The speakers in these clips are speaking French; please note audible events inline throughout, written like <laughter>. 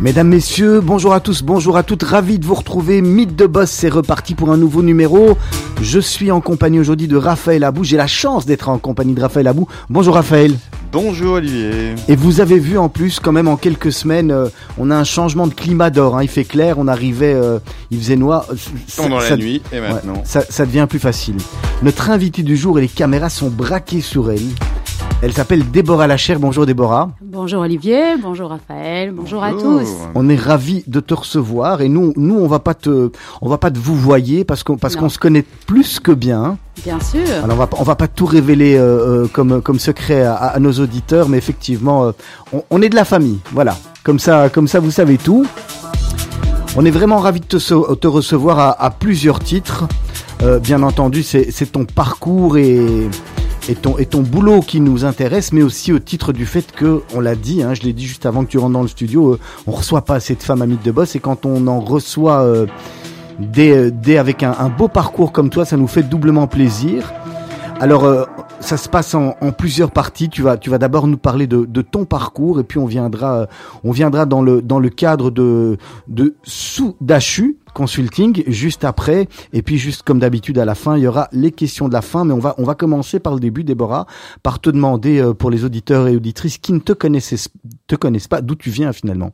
Mesdames, Messieurs, bonjour à tous, bonjour à toutes, ravi de vous retrouver. Mythe de Boss, c'est reparti pour un nouveau numéro. Je suis en compagnie aujourd'hui de Raphaël Abou. J'ai la chance d'être en compagnie de Raphaël Abou. Bonjour Raphaël. Bonjour Olivier. Et vous avez vu en plus, quand même, en quelques semaines, euh, on a un changement de climat d'or. Hein. Il fait clair, on arrivait, euh, il faisait noir. Euh, ça- Pendant la ça- nuit et ouais, maintenant. ça, ça devient plus facile. Notre invitée du jour et les caméras sont braquées sur elle. Elle s'appelle Déborah Lachère. Bonjour Déborah. Bonjour Olivier, bonjour Raphaël, bonjour à tous. On est ravis de te recevoir et nous, nous, on va pas te, on va pas te vous voyer parce qu'on, parce qu'on se connaît plus que bien. Bien sûr. Alors on va, pas- on va pas tout révéler euh, euh, comme, comme secret à, à nos auditeurs, mais effectivement, euh, on, on est de la famille. Voilà. Comme ça, comme ça, vous savez tout. On est vraiment ravis de te, recevoir à, à plusieurs titres. Euh, bien entendu, c'est ton parcours et, et, ton, et ton boulot qui nous intéresse, mais aussi au titre du fait que, on l'a dit, hein, je l'ai dit juste avant que tu rentres dans le studio, euh, on reçoit pas assez de femmes amies de boss, et quand on en reçoit euh, des, euh, des avec un, un beau parcours comme toi, ça nous fait doublement plaisir. Alors, euh, ça se passe en, en plusieurs parties. Tu vas, tu vas d'abord nous parler de, de ton parcours et puis on viendra, euh, on viendra dans le dans le cadre de de sous d'Achu Consulting juste après. Et puis juste comme d'habitude à la fin, il y aura les questions de la fin. Mais on va on va commencer par le début, Déborah, par te demander euh, pour les auditeurs et auditrices qui ne te connaissent te connaissent pas d'où tu viens finalement.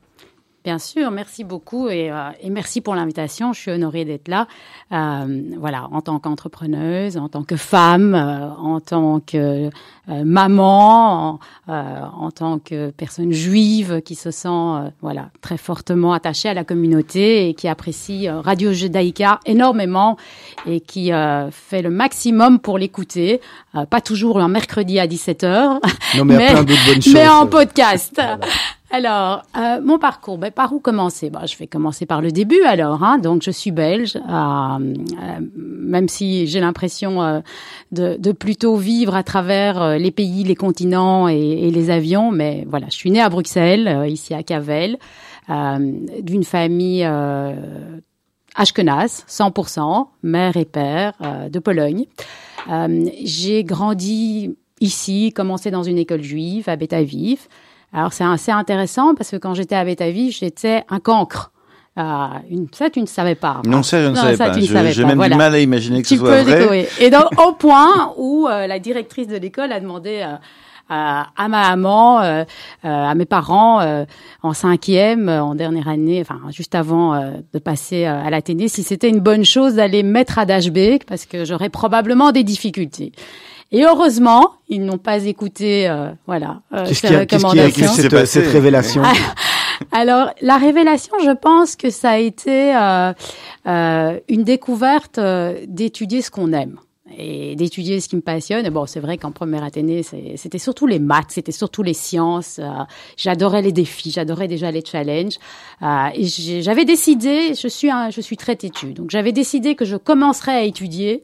Bien sûr, merci beaucoup et, euh, et merci pour l'invitation. Je suis honorée d'être là. Euh, voilà, en tant qu'entrepreneuse, en tant que femme, euh, en tant que euh, maman, en, euh, en tant que personne juive qui se sent euh, voilà très fortement attachée à la communauté et qui apprécie Radio Judaïka énormément et qui euh, fait le maximum pour l'écouter. Euh, pas toujours un mercredi à 17h. Non <laughs> plein bonnes choses. Mais en podcast. Alors, euh, mon parcours, ben, par où commencer? Ben, Je vais commencer par le début alors. Hein. Donc, je suis belge, euh, euh, même si j'ai l'impression euh, de, de plutôt vivre à travers euh, les pays, les continents et, et les avions. Mais voilà, je suis née à Bruxelles, ici à Cavel, d'une famille euh, ashkenaz, 100%, mère et père de Pologne. J'ai grandi ici, commencé dans une école juive à Beth Aviv. Alors c'est assez intéressant parce que quand j'étais à Beth Aviv, j'étais un cancre. Euh, une, ça, tu ne savais pas. Non, ça, je ne savais ça, pas. J'ai même voilà. du mal à imaginer que ce Tu soit peux vrai. découvrir. Et donc, au point où euh, la directrice de l'école a demandé euh, à, à ma maman, euh, euh, à mes parents, euh, en cinquième, en dernière année, enfin juste avant euh, de passer à l'Athénée, si c'était une bonne chose d'aller me mettre à Dashbeek parce que j'aurais probablement des difficultés. Et heureusement, ils n'ont pas écouté, euh, voilà, euh, Qu'est-ce ces qui a, qu'est-ce qui a cette, cette révélation Alors, la révélation, je pense que ça a été euh, euh, une découverte euh, d'étudier ce qu'on aime et d'étudier ce qui me passionne. Et bon, c'est vrai qu'en première Athénée, c'était surtout les maths, c'était surtout les sciences. euh, j'adorais les défis, j'adorais déjà les challenges. Euh, et j'avais décidé, je suis un, je suis très têtue, donc j'avais décidé que je commencerais à étudier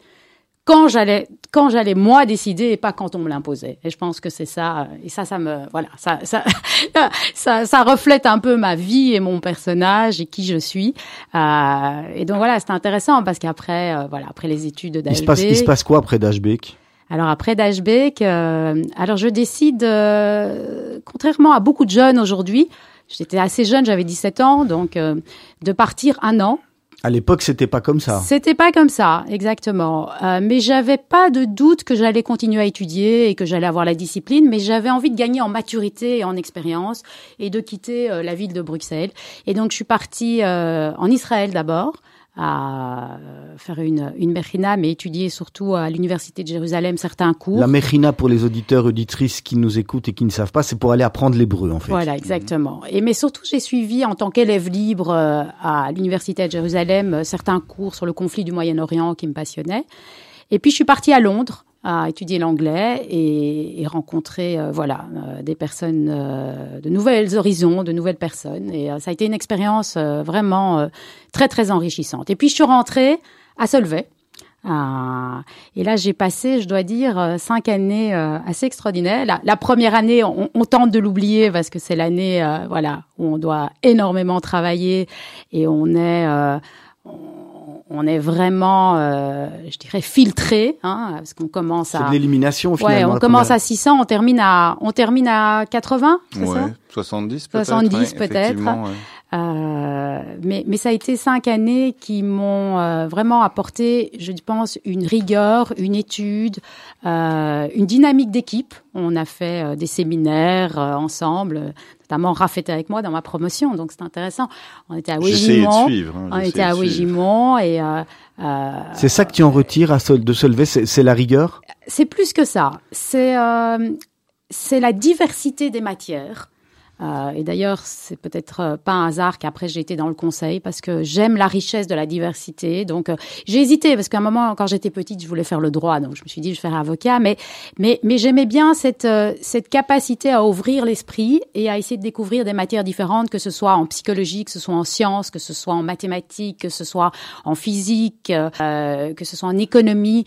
quand j'allais quand j'allais moi décider et pas quand on me l'imposait. Et je pense que c'est ça euh, et ça ça me voilà ça ça <laughs> ça ça reflète un peu ma vie et mon personnage et qui je suis. Euh, et donc voilà c'est intéressant parce qu'après euh, voilà après les études il se, passe, il se passe quoi après Dashbeek alors après Dashbeek, euh, alors je décide, euh, contrairement à beaucoup de jeunes aujourd'hui, j'étais assez jeune, j'avais 17 ans, donc euh, de partir un an. À l'époque, c'était pas comme ça. C'était pas comme ça, exactement. Euh, mais j'avais pas de doute que j'allais continuer à étudier et que j'allais avoir la discipline, mais j'avais envie de gagner en maturité et en expérience et de quitter euh, la ville de Bruxelles. Et donc je suis partie euh, en Israël d'abord à faire une, une mechina, mais étudier surtout à l'université de Jérusalem certains cours. La Mechina, pour les auditeurs auditrices qui nous écoutent et qui ne savent pas, c'est pour aller apprendre l'hébreu, en fait. Voilà, exactement. Et mais surtout, j'ai suivi en tant qu'élève libre euh, à l'université de Jérusalem euh, certains cours sur le conflit du Moyen-Orient qui me passionnaient. Et puis je suis partie à Londres à étudier l'anglais et, et, rencontrer euh, voilà euh, des personnes euh, de nouvelles horizons, de nouvelles personnes. Et ça a été une expérience vraiment très très enrichissante. Et puis je suis rentrée à Solvay. et là, j'ai passé, je dois dire, cinq années assez extraordinaires. La, la première année, on, on tente de l'oublier parce que c'est l'année, voilà, où on doit énormément travailler et on est, on est vraiment, euh, je dirais, filtré, hein, parce qu'on commence à. C'est l'élimination finalement. Ouais, on commence à 600, on termine à, on termine à 80, c'est ouais, ça 70 peut-être. 70 peut-être. Euh, mais, mais ça a été cinq années qui m'ont euh, vraiment apporté, je pense, une rigueur, une étude, euh, une dynamique d'équipe. On a fait euh, des séminaires euh, ensemble, notamment Raph était avec moi dans ma promotion, donc c'est intéressant. On était à Wégimont, hein, on était à Wégimont et c'est ça que tu en retires à de se lever, c'est la rigueur? C'est plus que ça. C'est c'est la diversité des matières. Euh, et d'ailleurs, c'est peut-être euh, pas un hasard qu'après j'ai été dans le conseil parce que j'aime la richesse de la diversité. Donc euh, j'ai hésité parce qu'à un moment, quand j'étais petite, je voulais faire le droit, donc je me suis dit je vais faire avocat. Mais mais mais j'aimais bien cette cette capacité à ouvrir l'esprit et à essayer de découvrir des matières différentes, que ce soit en psychologie, que ce soit en sciences, que ce soit en mathématiques, que ce soit en physique, que ce soit en économie.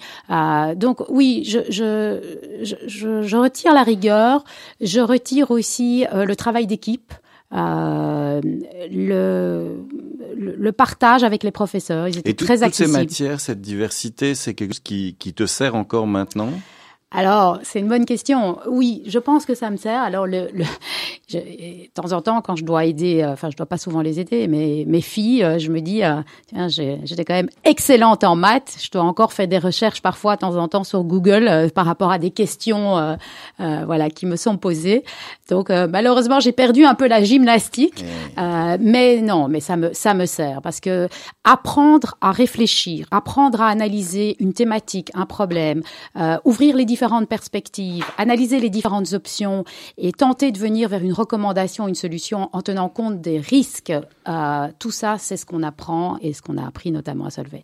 donc oui, je je, je je retire la rigueur, je retire aussi le travail d'équipe, euh, le, le, partage avec les professeurs. Ils étaient Et très toutes ces matières, cette diversité, c'est quelque chose qui, qui te sert encore maintenant? Alors, c'est une bonne question. Oui, je pense que ça me sert. Alors, le, le <laughs> de temps en temps, quand je dois aider, euh, enfin, je dois pas souvent les aider, mais mes filles, euh, je me dis, euh, tiens, j'étais quand même excellente en maths. Je dois encore faire des recherches parfois, de temps en temps, sur Google par rapport à des questions, voilà, qui me sont posées. Donc, malheureusement, j'ai perdu un peu la gymnastique, mais non, mais ça me ça me sert parce que apprendre à réfléchir, apprendre à analyser une thématique, un problème, ouvrir les différentes perspectives, analyser les différentes options et tenter de venir vers une recommandation, une solution en tenant compte des risques, euh, tout ça, c'est ce qu'on apprend et ce qu'on a appris notamment à Solvay.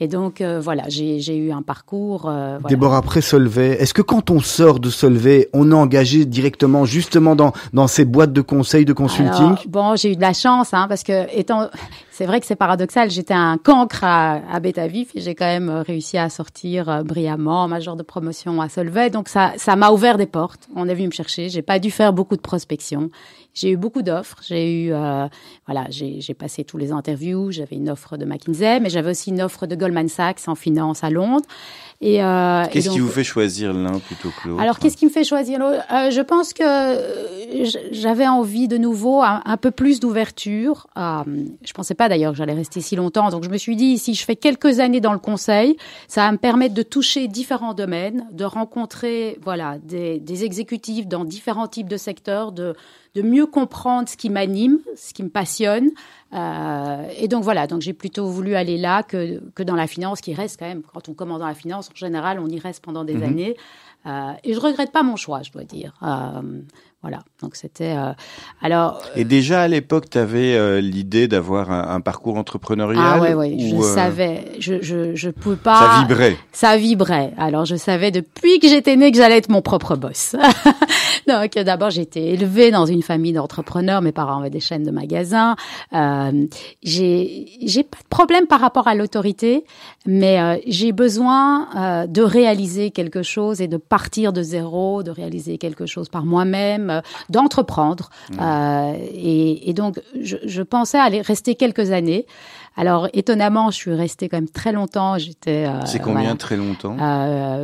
Et donc, euh, voilà, j'ai eu un parcours. Euh, voilà. Déborah, après Solvay, est-ce que quand on sort de Solvay, on est engagé directement justement dans, dans ces boîtes de conseils, de consulting? Bon, j'ai eu de la chance, hein, parce que étant, c'est vrai que c'est paradoxal, j'étais un cancre à, à Vif et j'ai quand même réussi à sortir brillamment, major de promotion à Solvay. Donc ça, ça m'a ouvert des portes. On est venu me chercher. J'ai pas dû faire beaucoup de prospection. J'ai eu beaucoup d'offres. J'ai eu, euh, voilà, j'ai passé tous les interviews. J'avais une offre de McKinsey, mais j'avais aussi une offre de Goldman Sachs en finance à Londres. Et euh, qu'est-ce qui vous fait choisir l'un plutôt que l'autre Alors, qu'est-ce qui me fait choisir l'autre? Euh, Je pense que j'avais envie de nouveau un, un peu plus d'ouverture. Euh, je pensais pas d'ailleurs que j'allais rester si longtemps, donc je me suis dit si je fais quelques années dans le conseil, ça va me permettre de toucher différents domaines, de rencontrer voilà des, des exécutifs dans différents types de secteurs, de de mieux comprendre ce qui m'anime, ce qui me passionne. Euh, et donc voilà, donc j'ai plutôt voulu aller là que, que dans la finance, qui reste quand même, quand on commence dans la finance, en général, on y reste pendant des mhm. années. Euh, et je regrette pas mon choix, je dois dire. Euh, voilà, donc c'était euh, alors. Et déjà à l'époque, tu avais euh, l'idée d'avoir un, un, parcours entrepreneurial. Ah ouais, ouais, je euh, savais, je, je je pouvais pas. Ça vibrait. Ça vibrait. Alors je savais depuis que j'étais née que j'allais être mon propre boss. <laughs> donc d'abord j'ai été élevée dans une famille d'entrepreneurs. Mes parents avaient des chaînes de magasins. Euh, j'ai j'ai pas de problème par rapport à l'autorité, mais j'ai besoin de réaliser quelque chose et de partir de zéro, de réaliser quelque chose par moi-même euh, d'entreprendre. Mmh. Euh, et, donc, je, pensais aller rester quelques années. Alors étonnamment, je suis restée quand même très longtemps. J'étais. Euh, c'est combien très longtemps?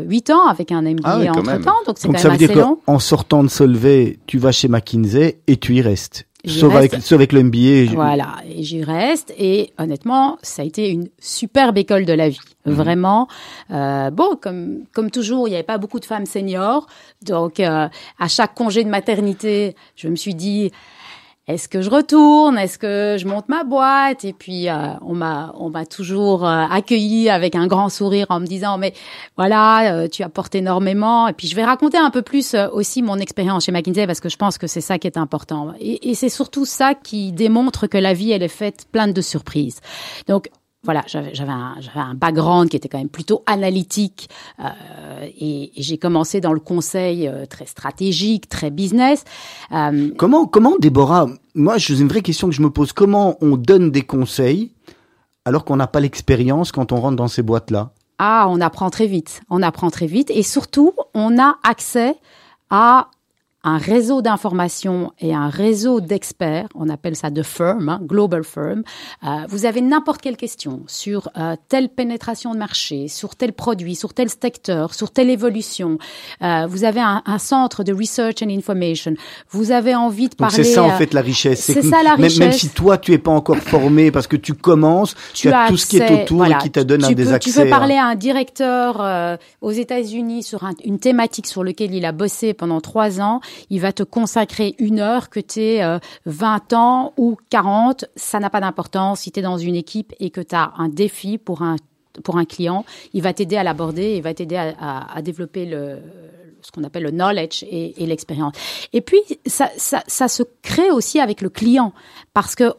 Huit ans avec un MBA ah entre temps, donc c'est quand ça même veut assez dire En sortant de Solvay, tu vas chez McKinsey et tu y restes. Sauf avec, sauf avec, le MBA. Voilà, et j'y reste. Et honnêtement, ça a été une superbe école de la vie. Mhm. Vraiment. Euh, bon, comme, comme toujours, il n'y avait pas beaucoup de femmes seniors. Donc, euh, à chaque congé de maternité, je me suis dit, est-ce que je retourne? Est-ce que je monte ma boîte? Et puis euh, on m'a on m'a toujours euh, accueilli avec un grand sourire en me disant mais voilà euh, tu apportes énormément. Et puis je vais raconter un peu plus aussi mon expérience chez McKinsey parce que je pense que c'est ça qui est important. Et, et c'est surtout ça qui démontre que la vie elle est faite pleine de surprises. Donc voilà, j'avais j'avais un, un background qui était quand même plutôt analytique euh, et, et j'ai commencé dans le conseil euh, très stratégique, très business. Euh, Comment, comment, Déborah, moi, j'ai une vraie question que je me pose. Comment on donne des conseils alors qu'on n'a pas l'expérience quand on rentre dans ces boîtes-là? Ah, on apprend très vite. On apprend très vite et surtout, on a accès à un réseau d'informations et un réseau d'experts, on appelle ça de firm, hein, global firm. Euh, vous avez n'importe quelle question sur euh, telle pénétration de marché, sur tel produit, sur tel secteur, sur telle évolution. Euh, vous avez un, un, centre de research and information. Vous avez envie de parler. c'est ça en euh, fait la richesse. c'est ça, la même, Même richesse. si toi tu es pas encore formé parce que tu commences, tu, as, tout ce qui est autour voilà, et qui te donne tu un peux, des Tu accès. peux parler à un directeur euh, aux États-Unis sur un- une thématique sur laquelle il a bossé pendant trois ans. Il va te consacrer une heure que tu es 20 ans ou 40. Ça n'a pas d'importance. Si tu es dans une équipe et que tu as un défi pour un pour un client, il va t'aider à l'aborder, il va t'aider à, à- à développer le, ce qu'on appelle le knowledge et, et l'expérience. Et puis, ça, ça, ça se crée aussi avec le client parce que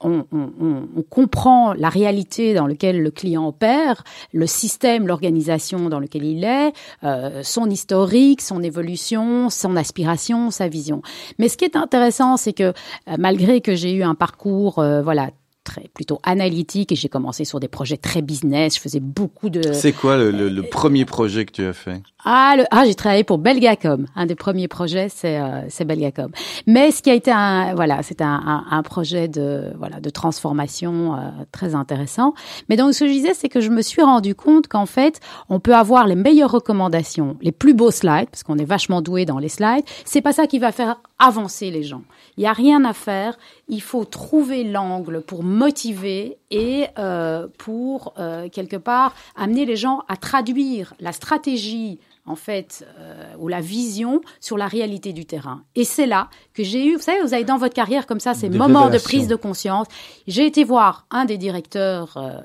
on on, on- comprend la réalité dans laquelle le client opère, le système, l'organisation dans lequel il est, euh, son historique, son évolution, son aspiration, sa vision. Mais ce qui est intéressant, c'est que euh, malgré que j'ai eu un parcours, euh, voilà, très plutôt analytique et j'ai commencé sur des projets très business, je faisais beaucoup de C'est quoi le, le- le premier projet que tu as fait? Ah, le, ah j'ai travaillé pour Belgacom. Un des premiers projets, c'est euh, c'est Belgacom. Mais ce qui a été un voilà, c'était un, un, un projet de voilà de transformation euh, très intéressant. Mais donc ce que je disais, c'est que je me suis rendu compte qu'en fait, on peut avoir les meilleures recommandations, les plus beaux slides, parce qu'on est vachement doué dans les slides. C'est pas ça qui va faire avancer les gens. Il y a rien à faire. Il faut trouver l'angle pour motiver et euh, pour euh, quelque part amener les gens à traduire la stratégie en fait, euh, ou la vision sur la réalité du terrain. Et c'est là que j'ai eu, vous savez, vous avez dans votre carrière comme ça ces Des moments de prise de conscience. J'ai été voir un des directeurs, euh,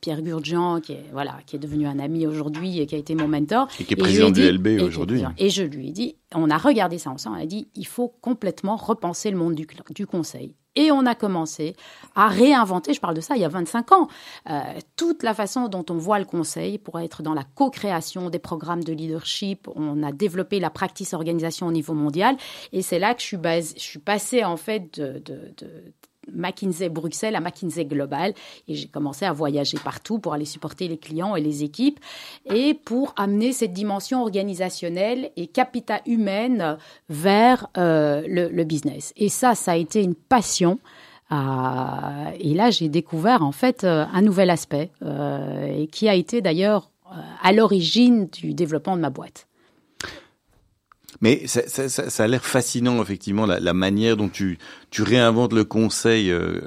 Pierre Gurdjian, qui est voilà, qui est devenu un ami aujourd'hui et qui a été mon mentor. Et qui est président du LB aujourd'hui. Et je lui ai dit, on a regardé ça ensemble, on a dit, il faut complètement repenser le monde du, du conseil. Et on a commencé à réinventer, je parle de ça il y a 25 ans, euh, toute la façon dont on voit le conseil pour être dans la co-création des programmes de leadership. On a développé la practice organisation au niveau mondial. Et c'est là que je suis, bas- je suis passée en fait de, de- de McKinsey Bruxelles à McKinsey Global et j'ai commencé à voyager partout pour aller supporter les clients et les équipes et pour amener cette dimension organisationnelle et capital humaine vers euh, le, business. Et ça, ça a été une passion. Euh, et là, j'ai découvert en fait euh, un nouvel aspect et qui a été d'ailleurs à l'origine du développement de ma boîte. Mais ça, ça, ça, ça a l'air fascinant, effectivement, la, la manière dont tu, tu réinventes le conseil euh,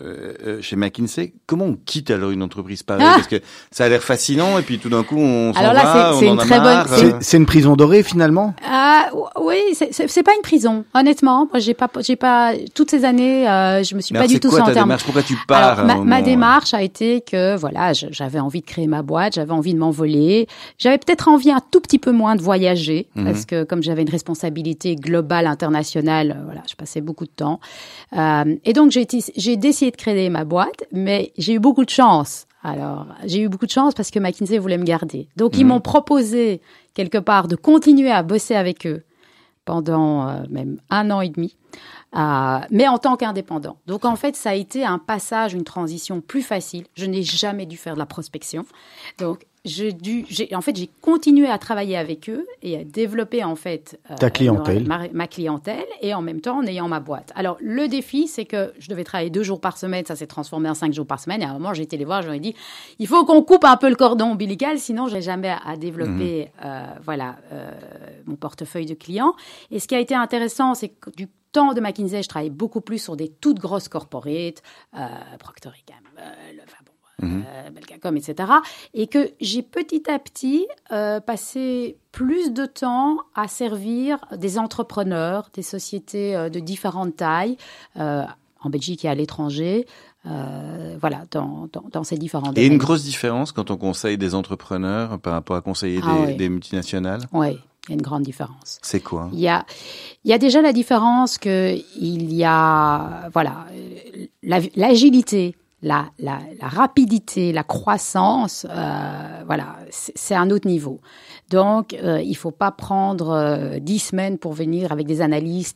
euh, chez McKinsey. Comment on quitte alors une entreprise pareille Ah Parce que ça a l'air fascinant, et puis tout d'un coup, on s'en Alors là, va, c'est- c'est on en une a très bonne- marre. c'est- euh. C'est une prison dorée finalement? Ah oui, c'est- c'est c'est pas une prison, honnêtement. Moi, j'ai pas, j'ai pas toutes ces années, euh, je me suis Mais pas alors, du c'est tout quoi ta en- démarche? Pourquoi tu pars Alors, ma, moment, ma euh, démarche a été que voilà, j'avais envie de créer ma boîte, j'avais envie de m'envoler, j'avais peut-être envie un tout petit peu moins de voyager Mhm. parce que comme j'avais une responsabilité globale internationale, euh, voilà, je passais beaucoup de temps. Euh, et donc j'ai décidé de créer ma boîte, mais j'ai eu beaucoup de chance. Alors, j'ai eu beaucoup de chance parce que McKinsey voulait me garder. Donc, ils Mhm. m'ont proposé quelque part de continuer à bosser avec eux pendant euh, même un an et demi, euh, mais en tant qu'indépendant. Donc en fait, ça a été un passage, une transition plus facile. Je n'ai jamais dû faire de la prospection. Donc j'ai dû, j'ai, en fait, j'ai continué à travailler avec eux et à développer en fait euh, Ta clientèle. ma, ma clientèle et en même temps en ayant ma boîte. Alors le défi, c'est que je devais travailler deux jours par semaine, ça s'est transformé en cinq jours par semaine. Et à un moment, j'ai été les voir, j'aurais dit, il faut qu'on coupe un peu le cordon ombilical, sinon je n'ai jamais à, développer, euh, voilà, euh, mon portefeuille de clients. Et ce qui a été intéressant, c'est que du temps de McKinsey, je travaillais beaucoup plus sur des toutes grosses corporates, euh, Procter Gamble, enfin bon, euh, Belgacom, etc. Et que j'ai petit à petit euh, passé plus de temps à servir des entrepreneurs, des sociétés euh, de différentes tailles, en Belgique et à l'étranger, euh, voilà, dans, dans, dans ces différents Et une grosse différence quand on conseille des entrepreneurs par rapport à conseiller Ah des, multinationales? Oui, il y a une grande différence. C'est quoi? Il y a, il y a déjà la différence que il y a, voilà, la- l'agilité, la, la, la rapidité, la croissance, euh, voilà, c'est un autre niveau. Donc, euh, il faut pas prendre euh, dix semaines pour venir avec des analyses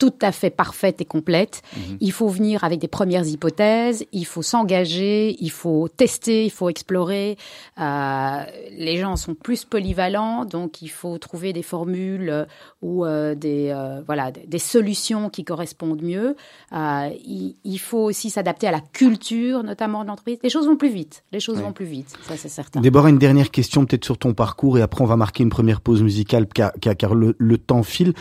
tout à fait parfaite et complète. Mhm. Il faut venir avec des premières hypothèses, il faut s'engager, il faut tester, il faut explorer. Euh, les gens sont plus polyvalents, donc il faut trouver des formules euh, ou euh, des euh, voilà des solutions qui correspondent mieux. Euh, il, il, faut aussi s'adapter à la culture, notamment de l'entreprise. Les choses vont plus vite. Les choses vont plus vite, ça c'est certain. Déborah, une dernière question peut-être sur ton parcours et après on va marquer une première pause musicale car, car, le, le, temps file.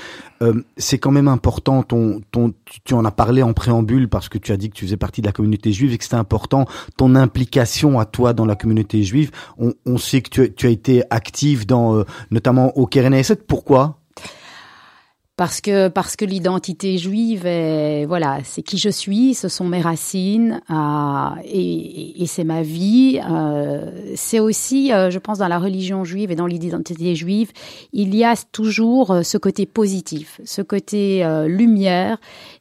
c'est quand même important ton, ton, tu en as parlé en préambule parce que tu as dit que tu faisais partie de la communauté juive et que c'était important ton implication à toi dans la communauté juive. On, sait que tu, tu as été active dans, euh, notamment au Keren Pourquoi? Parce que parce que l'identité juive est voilà c'est qui je suis ce sont mes racines euh, et, c'est ma vie euh, c'est aussi euh, je pense dans la religion juive et dans l'identité juive il y a toujours ce côté positif ce côté lumière.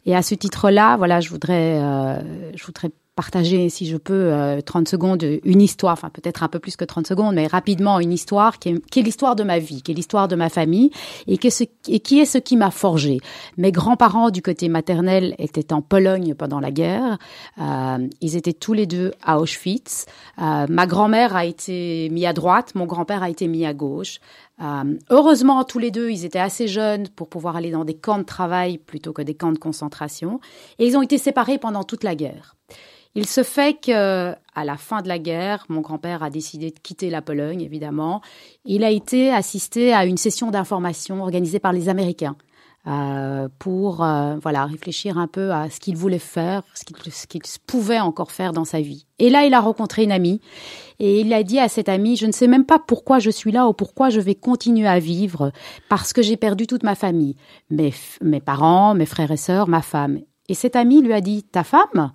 Et à ce titre là voilà je voudrais je voudrais partager, si je peux, 30 euh, secondes, une histoire, enfin peut-être un peu plus que 30 secondes, mais rapidement une histoire qui est, l'histoire de ma vie, qui est l'histoire de ma famille, et, que ce, et qui est ce qui m'a forgé. Mes grands-parents du côté maternel étaient en Pologne pendant la guerre. Euh, ils étaient tous les deux à Auschwitz. Euh, ma grand-mère a été mis à droite, mon grand-père a été mis à gauche. Euh, heureusement, tous les deux, ils étaient assez jeunes pour pouvoir aller dans des camps de travail plutôt que des camps de concentration. Et ils ont été séparés pendant toute la guerre. Il se fait que, à la fin de la guerre, mon grand-père a décidé de quitter la Pologne, évidemment. Il a été assisté à une session d'information organisée par les Américains. Euh, pour euh, voilà réfléchir un peu à ce qu'il voulait faire, ce qu'il pouvait encore faire dans sa vie. Et là, il a rencontré une amie et il a dit à cette amie, je ne sais même pas pourquoi je suis là ou pourquoi je vais continuer à vivre parce que j'ai perdu toute ma famille, mes, mes parents, mes frères et sœurs, ma femme. Et cette amie lui a dit, ta femme,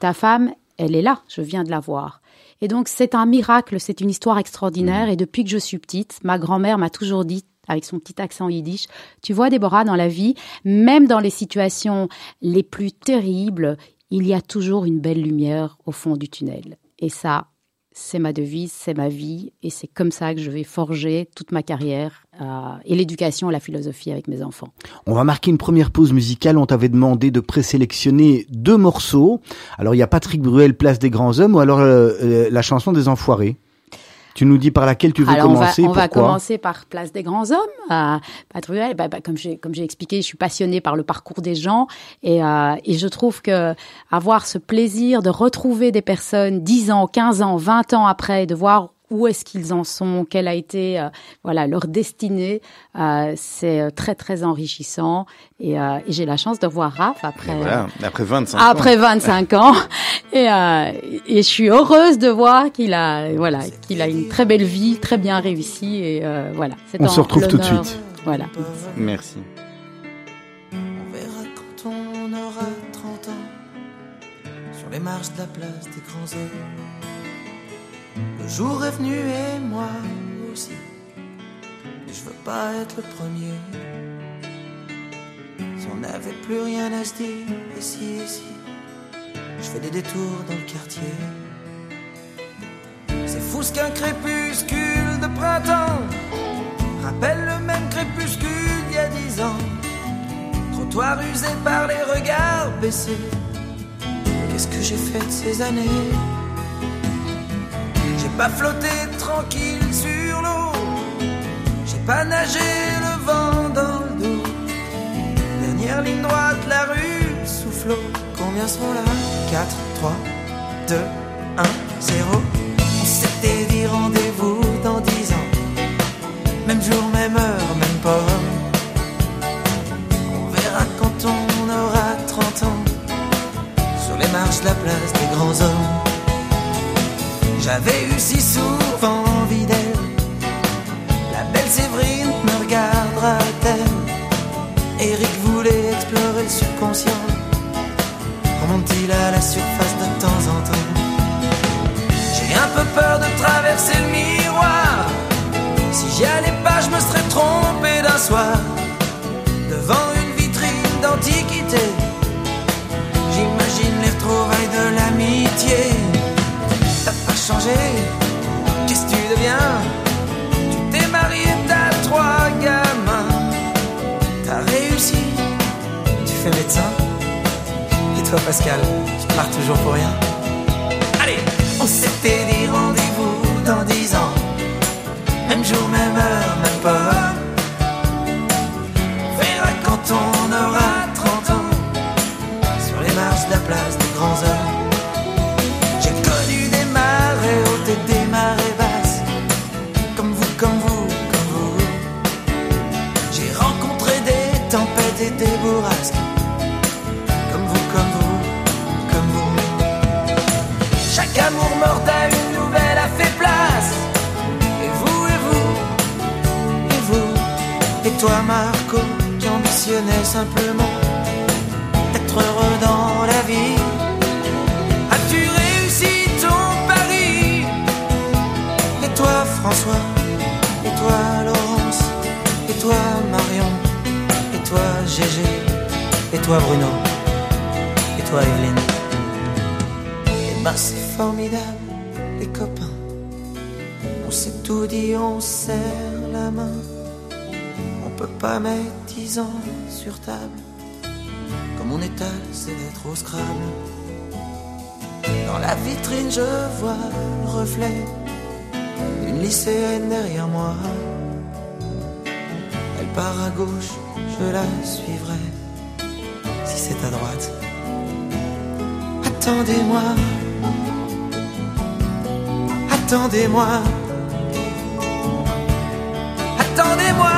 ta femme, elle est là, je viens de la voir. Et donc c'est un miracle, c'est une histoire extraordinaire. Mmh. Et depuis que je suis petite, ma grand-mère m'a toujours dit, avec son petit accent yiddish, tu vois Déborah, dans la vie, même dans les situations les plus terribles, il y a toujours une belle lumière au fond du tunnel. Et ça, c'est ma devise, c'est ma vie, et c'est comme ça que je vais forger toute ma carrière euh, et l'éducation, la philosophie avec mes enfants. On va marquer une première pause musicale. On t'avait demandé de présélectionner deux morceaux. Alors il y a Patrick Bruel, Place des grands hommes, ou alors euh, euh, la chanson des Enfoirés. Tu nous dis par laquelle tu veux commencer. On va, on va commencer par Place des grands hommes. Euh, Patruel, bah, bah, comme j'ai comme j'ai expliqué, je suis passionnée par le parcours des gens et, euh, et je trouve que avoir ce plaisir de retrouver des personnes 10 ans, 15 ans, 20 ans après, de voir où est-ce qu'ils en sont, quelle a été euh, voilà leur destinée. Euh, c'est euh, très très enrichissant et, euh, et j'ai la chance de voir Raph après voilà, après 25 après 25 ans et, et je suis heureuse de voir qu'il a voilà qu'il a une très belle vie, très bien réussie et voilà. On se retrouve tout de suite. Voilà. Merci. On verra quand on aura 30 ans sur les marches de la place des grands hommes le jour est venu et moi aussi. je veux pas être le premier. Si on n'avait plus rien à se dire, ici, ici, je fais des détours dans le quartier. C'est fou ce qu'un crépuscule de printemps rappelle le même crépuscule d'il y a dix ans. Trottoir usé par les regards baissés. Qu'est-ce que j'ai fait de ces années? Pas flotté tranquille sur l'eau. J'ai pas nagé le vent dans le dos. Dernière ligne droite, la rue souffle. Combien seront là? 4, 3, 2, 1, 0. On s'était dit rendez-vous dans 10 ans. Même jour, même heure, même port. On verra quand on aura 30 ans. Sur les marches de la place des grands hommes. J'avais eu si souvent envie d'elle. La belle Séverine me regardera-t-elle? Eric voulait explorer le subconscient. Remonte-t-il à la surface de temps en temps? J'ai un peu peur de traverser le miroir. Si j'y allais pas, je me serais trompé d'un soir. Devant une vitrine d'antiquité. J'imagine les retrouvailles de l'amitié Qu'est-ce que tu deviens? Tu t'es marié, t'as trois gamins. T'as réussi, tu fais médecin. Et toi, Pascal, tu pars toujours pour rien. Allez, on s'était dit rendez-vous dans dix ans. Simplement d'être heureux dans la vie. As-tu réussi ton pari? Et toi, François? Et toi, Laurence? Et toi, Marion? Et toi, Gégé? Et toi, Bruno? Et toi, Evelyne? Eh ben, c'est formidable, les copains. On s'est tout dit, on serre la main. On peut pas mettre dix ans table. Comme mon étal, c'est d'être au Scrabble. Dans la vitrine, je vois le reflet d'une lycéenne derrière moi. Elle part à gauche, je la suivrai. Si c'est à droite. Attendez-moi. Attendez-moi. Attendez-moi.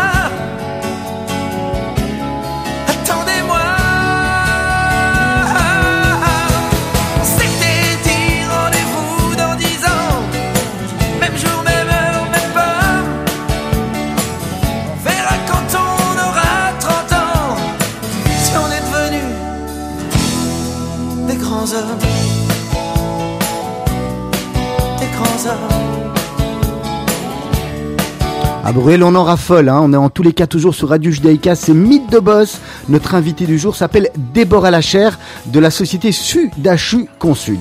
Grands hommes. Des grands. À Bruxelles, on en raffole. Hein. On est en tous les cas toujours sur Radio Judaïka. C'est Mythe de Boss. Notre invité du jour s'appelle Déborah Lachère de la société Sudachu Consult.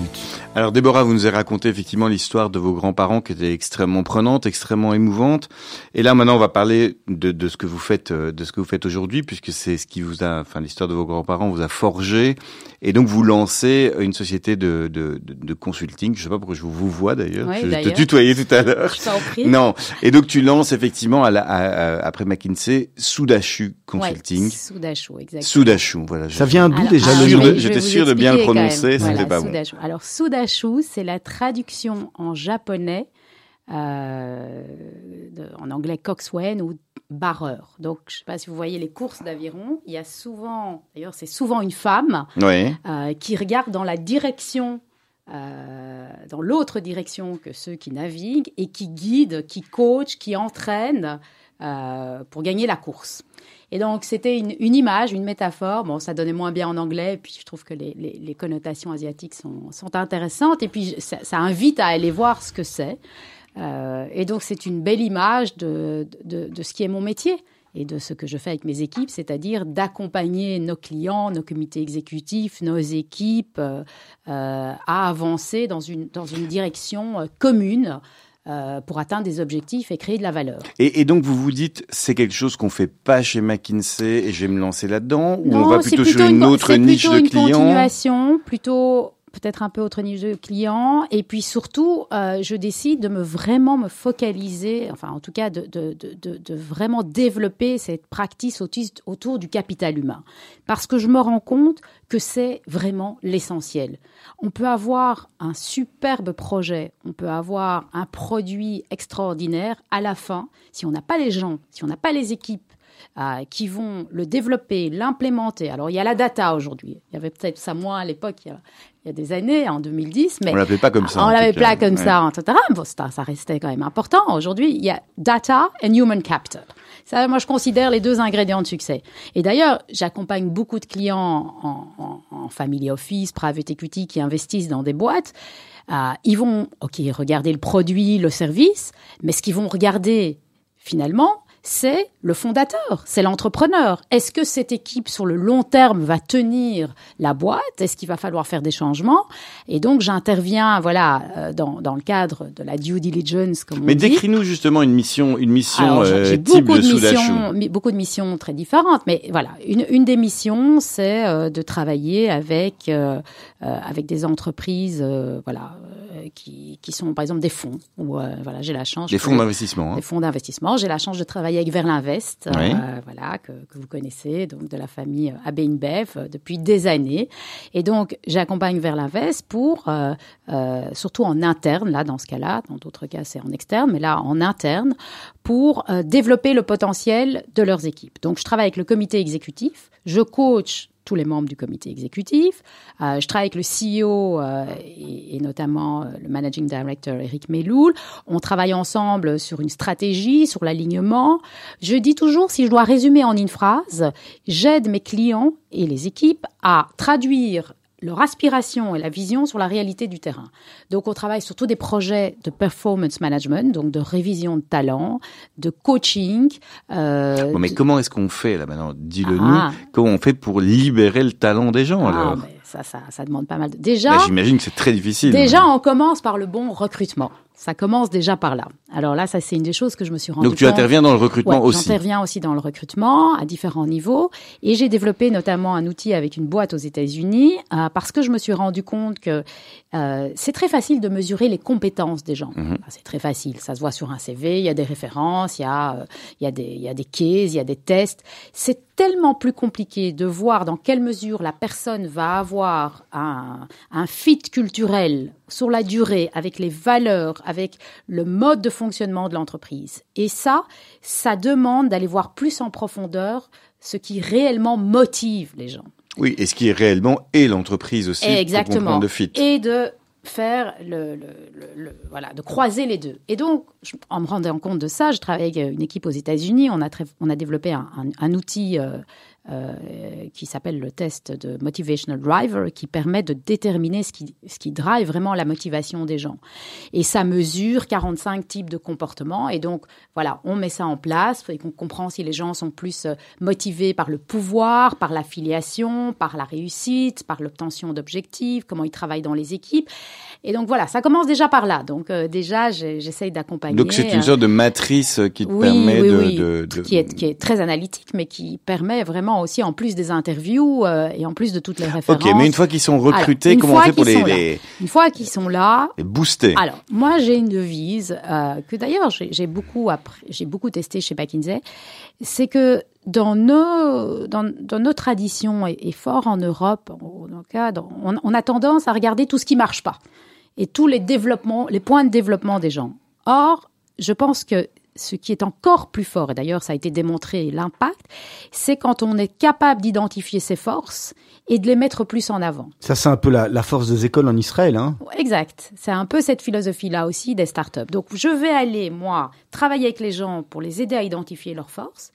Alors Déborah, vous nous avez raconté effectivement l'histoire de vos grands-parents qui était extrêmement prenante, extrêmement émouvante. Et là maintenant, on va parler de, de ce que vous faites, euh, de ce que vous faites aujourd'hui, puisque c'est ce qui vous a, enfin l'histoire de vos grands-parents vous a forgé. Et donc vous lancez une société de, de, de, de consulting. Je sais pas pourquoi je vous vois d'ailleurs. Ouais, je te tutoyais tout à l'heure. Je t'en prie. Non. Et donc tu lances effectivement à la, à- à- après McKinsey Soudashu Consulting. Ouais, Soudachou, exactement. Soudashu, voilà. Ça vient d'où déjà le nom j'étais sûr de bien le prononcer, c'était pas bon. Alors, C'est la traduction en japonais, euh, de- en anglais coxswain ou barreur. Donc, je ne sais pas si vous voyez les courses d'aviron, il y a souvent, d'ailleurs, c'est souvent une femme euh, qui regarde dans la direction, euh, dans l'autre direction que ceux qui naviguent et qui guide, qui coach, qui entraîne euh, pour gagner la course. Et donc, c'était une, image, une métaphore. Bon, ça donnait moins bien en anglais, et puis je trouve que les, connotations asiatiques sont, intéressantes, et puis ça, invite à aller voir ce que c'est. Euh, et donc, c'est une belle image de, de, ce qui est mon métier et de ce que je fais avec mes équipes, c'est-à-dire d'accompagner nos clients, nos comités exécutifs, nos équipes euh, à avancer dans une, dans une direction euh, commune euh, pour atteindre des objectifs et créer de la valeur. Et, et donc vous vous dites, c'est quelque chose qu'on fait pas chez McKinsey et je vais me lancer là-dedans ou on va c'est plutôt, sur une autre niche plutôt de une clients? continuation, plutôt peut-être un peu autre niche de clients. Et puis surtout, euh, je décide de me vraiment me focaliser, enfin en tout cas de, de, de, vraiment développer cette practice autiste autour du capital humain. Parce que je me rends compte que c'est vraiment l'essentiel. On peut avoir un superbe projet, on peut avoir un produit extraordinaire. À la fin, si on n'a pas les gens, si on n'a pas les équipes, euh, qui vont le développer, l'implémenter. Alors, il y a la data aujourd'hui. Il y avait peut-être ça moins à l'époque, il, y a- des années, en 2010, mais On l'appelait pas comme ça. on l'avait pas comme Ouais. ça, etc. Bon, ça, ça restait quand même important. Aujourd'hui, il y a data and human capital. Ça, moi, je considère les deux ingrédients de succès. Et d'ailleurs, j'accompagne beaucoup de clients en, en, en family office, private equity, qui investissent dans des boîtes. Euh, ils vont, ok, regarder le produit, le service, mais ce qu'ils vont regarder finalement, c'est le fondateur, c'est l'entrepreneur. Est-ce que cette équipe sur le long terme va tenir la boîte? Est-ce qu'il va falloir faire des changements? Et donc j'interviens, voilà, euh, dans, dans le cadre de la due diligence, comme Mais on dit. décris-nous justement une mission, une mission Alors, euh, type beaucoup de missions, mi- beaucoup de missions très différentes, mais voilà, une, une des missions, c'est euh, de travailler avec euh, euh, avec des entreprises, euh, voilà, euh, qui, qui sont par exemple des fonds. Ou euh, voilà, j'ai la chance. Des fonds d'investissement. hein. des fonds d'investissement. J'ai la chance de travailler avec Verlinvest, Oui. euh, voilà, que, que vous connaissez, donc de la famille euh, AB InBev euh, depuis des années. Et donc, j'accompagne Verlinvest pour, euh, euh, surtout en interne, là, dans ce cas-là, dans d'autres cas, c'est en externe, mais là, en interne, pour euh, développer le potentiel de leurs équipes. Donc, je travaille avec le comité exécutif, je coach tous les membres du comité exécutif. Euh, je travaille avec le CEO euh, et, et notamment euh, le managing director Eric Meloul. On travaille ensemble sur une stratégie, sur l'alignement. Je dis toujours, si je dois résumer en une phrase, j'aide mes clients et les équipes à traduire leur aspiration et la vision sur la réalité du terrain. Donc, on travaille surtout des projets de performance management, donc de révision de talent, de coaching. euh, Bon, mais de- comment est-ce qu'on fait là maintenant? Dis-le Ah. nous. Comment on fait pour libérer le talent des gens Ah, alors? ça, ça, ça demande pas mal. De... Déjà, Bah, J'imagine que c'est très difficile. déjà, on commence par le bon recrutement. Ça commence déjà par là. Alors là, ça c'est une des choses que je me suis rendu Donc tu compte. interviens dans le recrutement Ouais, aussi. J'interviens aussi dans le recrutement à différents niveaux et j'ai développé notamment un outil avec une boîte aux États-Unis euh, parce que je me suis rendu compte que euh, c'est très facile de mesurer les compétences des gens. Mhm. Enfin, c'est très facile, ça se voit sur un CV, il y a des références, il y a euh, il y a des il y a des cases, il y a des tests. C'est tellement plus compliqué de voir dans quelle mesure la personne va avoir un, un fit culturel sur la durée avec les valeurs, avec le mode de fonctionnement de l'entreprise. Et ça, ça demande d'aller voir plus en profondeur ce qui réellement motive les gens. Oui, et ce qui est réellement et l'entreprise aussi. pour Exactement. comprendre le fit. Et de faire le, le, le- le- voilà, de croiser les deux. Et donc, je- en me rendant compte de ça, je travaille avec une équipe aux États-Unis. On a très- on a développé un, un- un outil euh, euh, qui s'appelle le test de motivational driver, qui permet de déterminer ce qui, ce qui drive vraiment la motivation des gens. Et ça mesure 45 types de comportements. Et donc, voilà, on met ça en place et qu'on comprend si les gens sont plus euh, motivés par le pouvoir, par l'affiliation, par la réussite, par l'obtention d'objectifs, comment ils travaillent dans les équipes. Et donc voilà, ça commence déjà par là. Donc euh, déjà, j'essaye d'accompagner. Donc c'est une sorte de matrice qui te oui, permet oui, de, oui, de- de- qui est qui est très analytique, mais qui permet vraiment aussi, en plus des interviews euh, et en plus de toutes les références. Ok, mais une fois qu'ils sont recrutés, comment on fait pour les, les, Une fois qu'ils sont là, les booster? alors, moi, j'ai une devise euh, que d'ailleurs j'ai beaucoup j'ai beaucoup testé chez McKinsey. C'est que dans nos dans, dans nos traditions et, et fort en Europe, en, en cas, dans- on, on a tendance à regarder tout ce qui marche pas et tous les développements, les points de développement des gens. Or, je pense que ce qui est encore plus fort, et d'ailleurs ça a été démontré l'impact, c'est quand on est capable d'identifier ses forces et de les mettre plus en avant. Ça, c'est un peu la, la force des écoles en Israël. Hein. Exact. C'est un peu cette philosophie-là aussi des startups. Donc, je vais aller, moi, travailler avec les gens pour les aider à identifier leurs forces,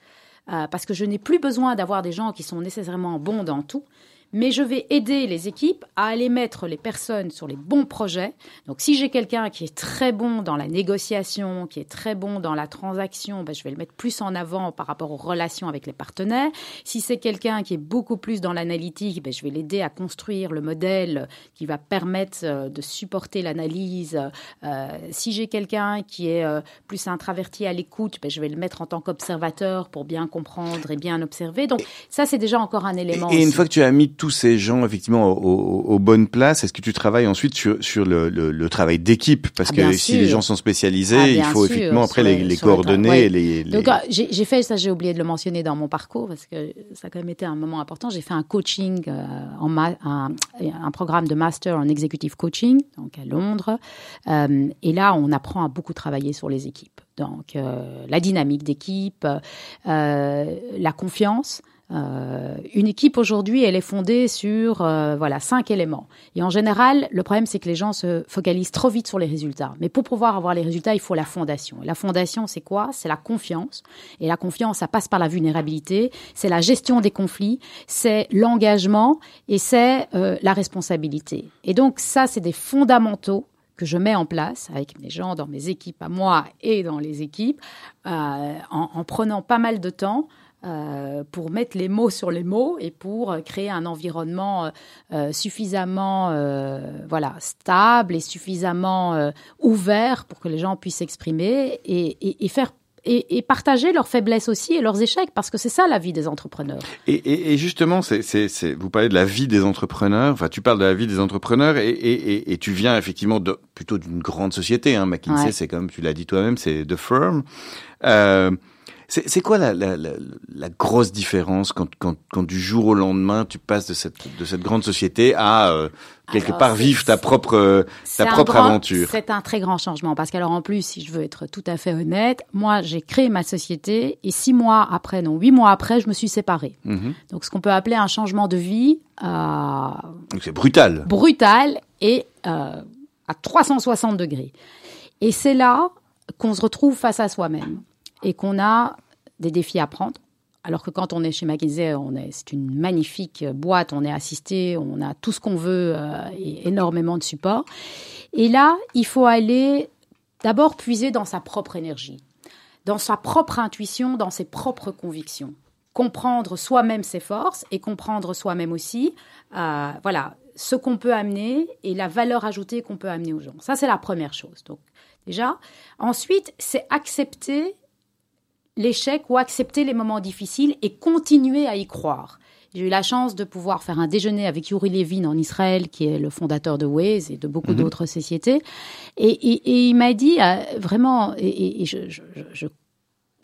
euh, parce que je n'ai plus besoin d'avoir des gens qui sont nécessairement bons dans tout, mais je vais aider les équipes à aller mettre les personnes sur les bons projets. Donc, si j'ai quelqu'un qui est très bon dans la négociation, qui est très bon dans la transaction, ben, je vais le mettre plus en avant par rapport aux relations avec les partenaires. Si c'est quelqu'un qui est beaucoup plus dans l'analytique, ben, je vais l'aider à construire le modèle qui va permettre euh, de supporter l'analyse. Euh, si j'ai quelqu'un qui est euh, plus intraverti à l'écoute, ben, je vais le mettre en tant qu'observateur pour bien comprendre et bien observer. Donc, ça, c'est déjà encore un élément. Et une aussi. fois que tu as mis tous ces gens effectivement aux, aux- aux bonnes places, est-ce que tu travailles ensuite sur, sur le, le- le travail d'équipe? Parce Ah, que si sûr. les gens sont spécialisés, Ah, il faut sûr, effectivement après les, coordonner. tra- ouais. et les, les- Donc, j'ai fait ça, j'ai oublié de le mentionner dans mon parcours parce que ça a quand même été un moment important. J'ai fait un coaching, euh, en ma- un, un programme de master en executive coaching, donc à Londres. Euh, et là, on apprend à beaucoup travailler sur les équipes. Donc, euh, la dynamique d'équipe, la confiance. Euh, une équipe aujourd'hui, elle est fondée sur euh, voilà cinq éléments. Et en général, le problème c'est que les gens se focalisent trop vite sur les résultats. Mais pour pouvoir avoir les résultats, il faut la fondation. Et la fondation, c'est quoi? C'est la confiance. Et la confiance, ça passe par la vulnérabilité. C'est la gestion des conflits. C'est l'engagement et c'est euh, la responsabilité. Et donc ça, c'est des fondamentaux que je mets en place avec mes gens dans mes équipes à moi et dans les équipes, en, prenant pas mal de temps euh, pour mettre les mots sur les mots et pour créer un environnement euh, suffisamment voilà stable et suffisamment ouvert pour que les gens puissent s'exprimer et, et, et, faire et, et, partager leurs faiblesses aussi et leurs échecs, parce que c'est ça la vie des entrepreneurs. Et, et, et justement, c'est, c'est, c'est, vous parlez de la vie des entrepreneurs, enfin tu parles de la vie des entrepreneurs, et, et tu viens effectivement de, plutôt d'une grande société. Hein. McKinsey, ouais. c'est comme tu l'as dit toi-même, c'est The Firm. Euh, c'est quoi la, la, la, la, grosse différence quand, quand, quand, du jour au lendemain tu passes de cette, de cette grande société à euh, quelque alors, part vivre ta propre, ta propre grand, aventure? C'est un très grand changement parce qu'alors en plus, si je veux être tout à fait honnête, moi j'ai créé ma société et six mois après, non huit mois après, je me suis séparée. Mm -hmm. Donc ce qu'on peut appeler un changement de vie. Euh, c'est brutal. Brutal et euh, à 360 degrés. Et c'est là qu'on se retrouve face à soi-même et qu'on a des défis à prendre. Alors que quand on est chez McKinsey, on est, c'est une magnifique boîte, on est assisté, on a tout ce qu'on veut euh, et énormément de support. Et là, il faut aller d'abord puiser dans sa propre énergie, dans sa propre intuition, dans ses propres convictions. Comprendre soi-même ses forces et comprendre soi-même aussi, euh, voilà, ce qu'on peut amener et la valeur ajoutée qu'on peut amener aux gens. Ça, c'est la première chose. Donc, déjà. Ensuite, c'est accepter l'échec ou accepter les moments difficiles et continuer à y croire. J'ai eu la chance de pouvoir faire un déjeuner avec Yuri Levin en Israël, qui est le fondateur de Waze et de beaucoup -hmm. d'autres sociétés. Et, et, et il m'a dit euh, vraiment, et, je, je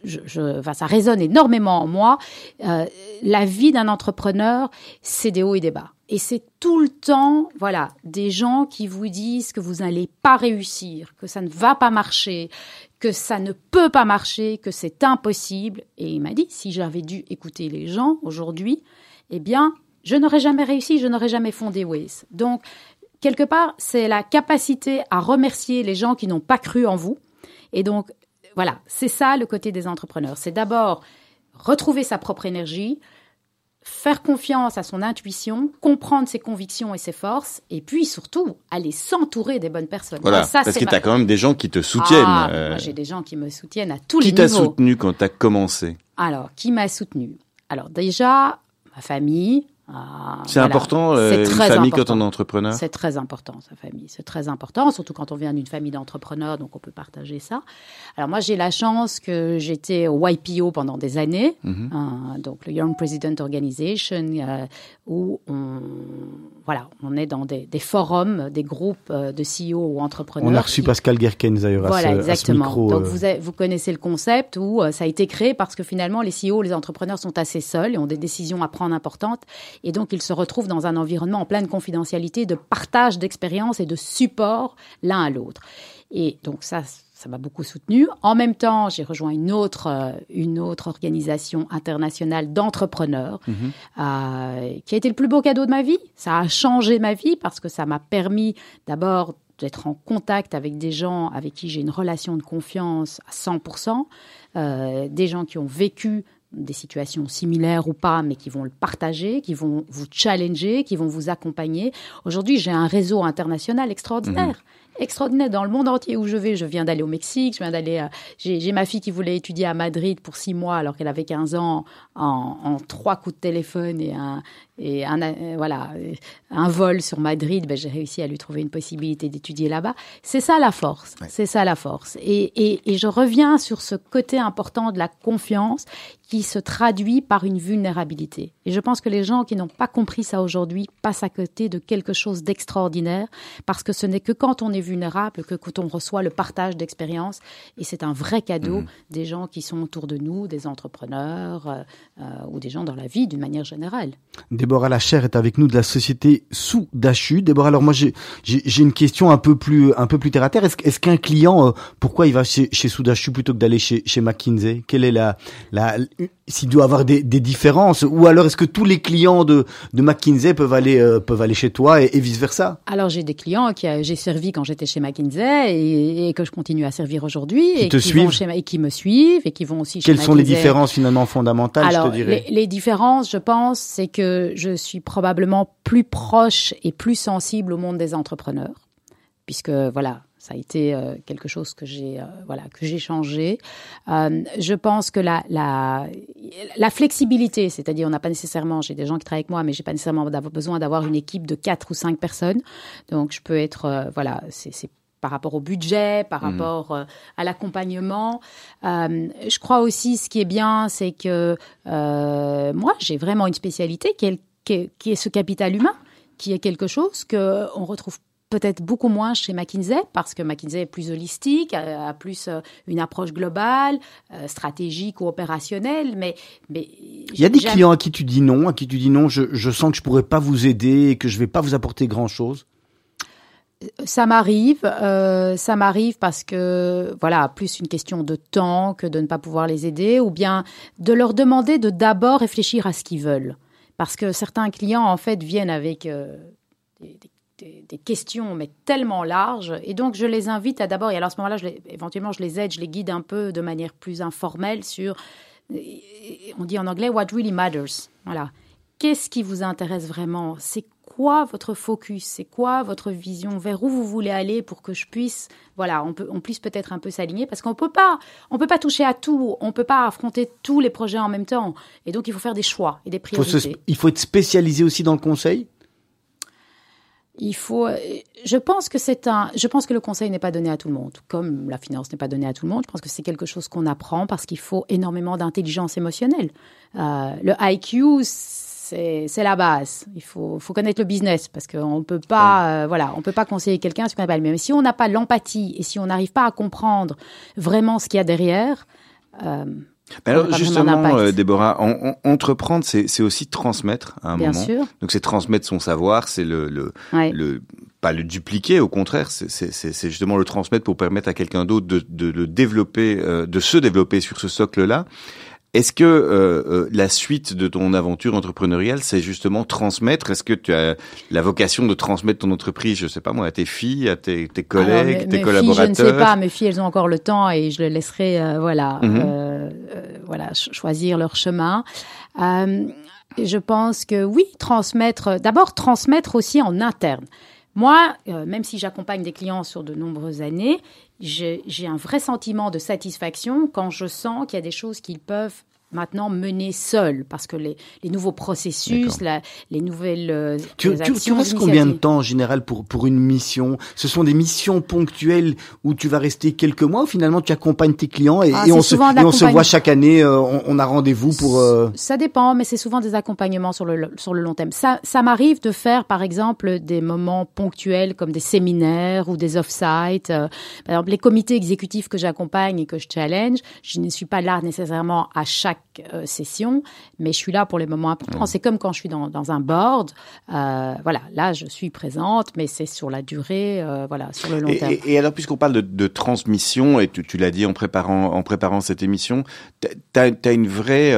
je, je, enfin, ça résonne énormément en moi. Euh, la vie d'un entrepreneur, c'est des hauts et des bas. Et c'est tout le temps, voilà, des gens qui vous disent que vous n'allez pas réussir, que ça ne va pas marcher, que ça ne peut pas marcher, que c'est impossible. Et il m'a dit, si j'avais dû écouter les gens aujourd'hui, eh bien, je n'aurais jamais réussi, je n'aurais jamais fondé Waze. Donc, quelque part, c'est la capacité à remercier les gens qui n'ont pas cru en vous. Et donc, voilà, c'est ça le côté des entrepreneurs. C'est d'abord retrouver sa propre énergie, faire confiance à son intuition, comprendre ses convictions et ses forces, et puis surtout aller s'entourer des bonnes personnes. Voilà, ça, parce que tu as quand même des gens qui te soutiennent. Ah, euh... J'ai des gens qui me soutiennent à tous qui les niveaux. Qui t'a soutenu quand tu as commencé? Alors, qui m'a soutenu Alors déjà, ma famille, c'est voilà. important, euh, une famille important. quand on est entrepreneur? C'est très important, sa famille. C'est très important, surtout quand on vient d'une famille d'entrepreneurs, donc on peut partager ça. Alors moi, j'ai la chance que j'étais au YPO pendant des années, mm -hmm. hein, donc le Young President Organization, euh, où on, voilà, on est dans des, des forums, des groupes euh, de CEO ou entrepreneurs. On a reçu qui... Pascal Guerkens d'ailleurs voilà, à, ce, exactement. à ce micro. Donc vous, avez, vous connaissez le concept où ça a été créé parce que finalement, les CEO, les entrepreneurs sont assez seuls et ont des décisions à prendre importantes et donc, ils se retrouvent dans un environnement en pleine confidentialité, de partage d'expériences et de support l'un à l'autre. Et donc, ça, ça m'a beaucoup soutenu. En même temps, j'ai rejoint une autre, euh, une autre organisation internationale d'entrepreneurs -hmm. euh, qui a été le plus beau cadeau de ma vie. Ça a changé ma vie parce que ça m'a permis d'abord d'être en contact avec des gens avec qui j'ai une relation de confiance à 100%, euh, des gens qui ont vécu des situations similaires ou pas, mais qui vont le partager, qui vont vous challenger, qui vont vous accompagner. Aujourd'hui, j'ai un réseau international extraordinaire. Mmh extraordinaire dans le monde entier où je vais. Je viens d'aller au Mexique, je viens d'aller. Euh, j'ai ma fille qui voulait étudier à Madrid pour six mois alors qu'elle avait 15 ans en, en, trois coups de téléphone et un et un euh, voilà un vol sur Madrid. Ben, j'ai réussi à lui trouver une possibilité d'étudier là-bas. C'est ça la force. Ouais. C'est ça la force. Et, et, et je reviens sur ce côté important de la confiance qui se traduit par une vulnérabilité. Et je pense que les gens qui n'ont pas compris ça aujourd'hui passent à côté de quelque chose d'extraordinaire parce que ce n'est que quand on est vulnérable que quand on reçoit le partage d'expérience et c'est un vrai cadeau mmh. des gens qui sont autour de nous, des entrepreneurs euh, euh, ou des gens dans la vie d'une manière générale. Déborah Lacher est avec nous de la société sous Dachu. Déborah, alors moi j'ai une question un peu plus un peu plus terre à terre. Est-ce est qu'un client euh, pourquoi il va chez, chez Soudachu plutôt que d'aller chez, chez McKinsey? Quelle est la la s'il doit avoir des, des, différences ou alors est-ce que tous les clients de, de McKinsey peuvent aller euh, peuvent aller chez toi et, et vice versa Alors j'ai des clients qui j'ai servi quand j'étais chez McKinsey et, et, que je continue à servir aujourd'hui et, qui suivent. Chez, et qui me suivent et qui vont aussi Quelles chez sont les différences finalement fondamentales alors, je te dirais? les, les différences je pense c'est que je suis probablement plus proche et plus sensible au monde des entrepreneurs puisque voilà ça a été euh, quelque chose que j'ai, euh, voilà, que j'ai changé. Euh, je pense que la, la, la flexibilité, c'est-à-dire on n'a pas nécessairement, j'ai des gens qui travaillent avec moi, mais j'ai pas nécessairement besoin d'avoir une équipe de quatre ou cinq personnes. Donc je peux être, voilà, c'est par rapport au budget, par mmh. rapport à l'accompagnement. Euh, je crois aussi, ce qui est bien, c'est que euh, moi, j'ai vraiment une spécialité qui est, qui, est, qui est, ce capital humain, qui est quelque chose que on retrouve peut-être beaucoup moins chez McKinsey parce que McKinsey est plus holistique, a, plus euh, une approche globale, euh, stratégique ou opérationnelle. Mais, mais il y a des clients à qui tu dis non, à qui tu dis non. Je, je sens que je pourrais pas vous aider et que je vais pas vous apporter grand chose. Ça m'arrive, euh, ça m'arrive parce que voilà, plus une question de temps que de ne pas pouvoir les aider, ou bien de leur demander de d'abord réfléchir à ce qu'ils veulent, parce que certains clients en fait viennent avec euh, des, des, des, questions mais tellement larges, et donc je les invite à d'abord, et alors à ce moment-là, je les, éventuellement je les aide, je les guide un peu de manière plus informelle sur, on dit en anglais what really matters, voilà. Qu'est-ce qui vous intéresse vraiment? C'est quoi votre focus? C'est quoi votre vision? Vers où vous voulez aller pour que je puisse, voilà, on, peut, on puisse peut-être un peu s'aligner? Parce qu'on peut pas, on peut pas toucher à tout, on peut pas affronter tous les projets en même temps. Et donc, il faut faire des choix et des priorités. il faut être spécialisé aussi dans le conseil? Il faut. Je pense que c'est un. Je pense que le conseil n'est pas donné à tout le monde, comme la finance n'est pas donnée à tout le monde. Je pense que c'est quelque chose qu'on apprend parce qu'il faut énormément d'intelligence émotionnelle. Euh, le IQ, c'est la base. Il faut, faut connaître le business parce qu'on peut pas, euh, voilà, on peut pas conseiller quelqu'un ce qu'on appelle. Mais si on n'a pas l'empathie et si on n'arrive pas à comprendre vraiment ce qu'il y a derrière. Euh, alors justement, euh, Déborah, entreprendre, c'est aussi transmettre à un Bien moment. Sûr. Donc c'est transmettre son savoir, c'est le, le, le, pas le dupliquer, au contraire, c'est justement le transmettre pour permettre à quelqu'un d'autre de, de, de, développer, de se développer sur ce socle-là. Est-ce que euh, euh, la suite de ton aventure entrepreneuriale, c'est justement transmettre? Est-ce que tu as la vocation de transmettre ton entreprise, je sais pas moi, à tes filles, à tes, tes collègues, tes collaborateurs filles, Je ne sais pas, mes filles, elles ont encore le temps et je les laisserai, euh, voilà, mhm. euh, voilà, choisir leur chemin. je pense que oui, transmettre. D'abord, transmettre aussi en interne. Moi, même si j'accompagne des clients sur de nombreuses années, j'ai un vrai sentiment de satisfaction quand je sens qu'il y a des choses qu'ils peuvent maintenant mener seul parce que les, les nouveaux processus, la, les nouvelles euh, tu, tu, tu, restes combien de temps en général pour pour une mission? Ce sont des missions ponctuelles où tu vas rester quelques mois ou finalement tu accompagnes tes clients et, ah, et on, se, et on se voit chaque année, euh, on, on, a rendez-vous pour... Euh... Ça dépend, mais c'est souvent des accompagnements sur le, sur le long terme. Ça, ça m'arrive de faire par exemple des moments ponctuels comme des séminaires ou des off-site. Euh, par exemple, les comités exécutifs que j'accompagne et que je challenge, je ne suis pas là nécessairement à chaque euh, session, mais je suis là pour les moments importants. C'est comme quand je suis dans, dans un board. Euh, voilà, là, je suis présente, mais c'est sur la durée, euh, voilà, sur le long terme. Et, alors, puisqu'on parle de, de, transmission, et tu, tu l'as dit en préparant, en préparant cette émission, tu as, une vraie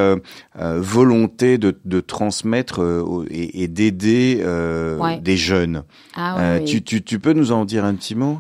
volonté de, de transmettre et, et d'aider ouais. des jeunes. Ah, oui, tu, tu, tu peux nous en dire un petit mot?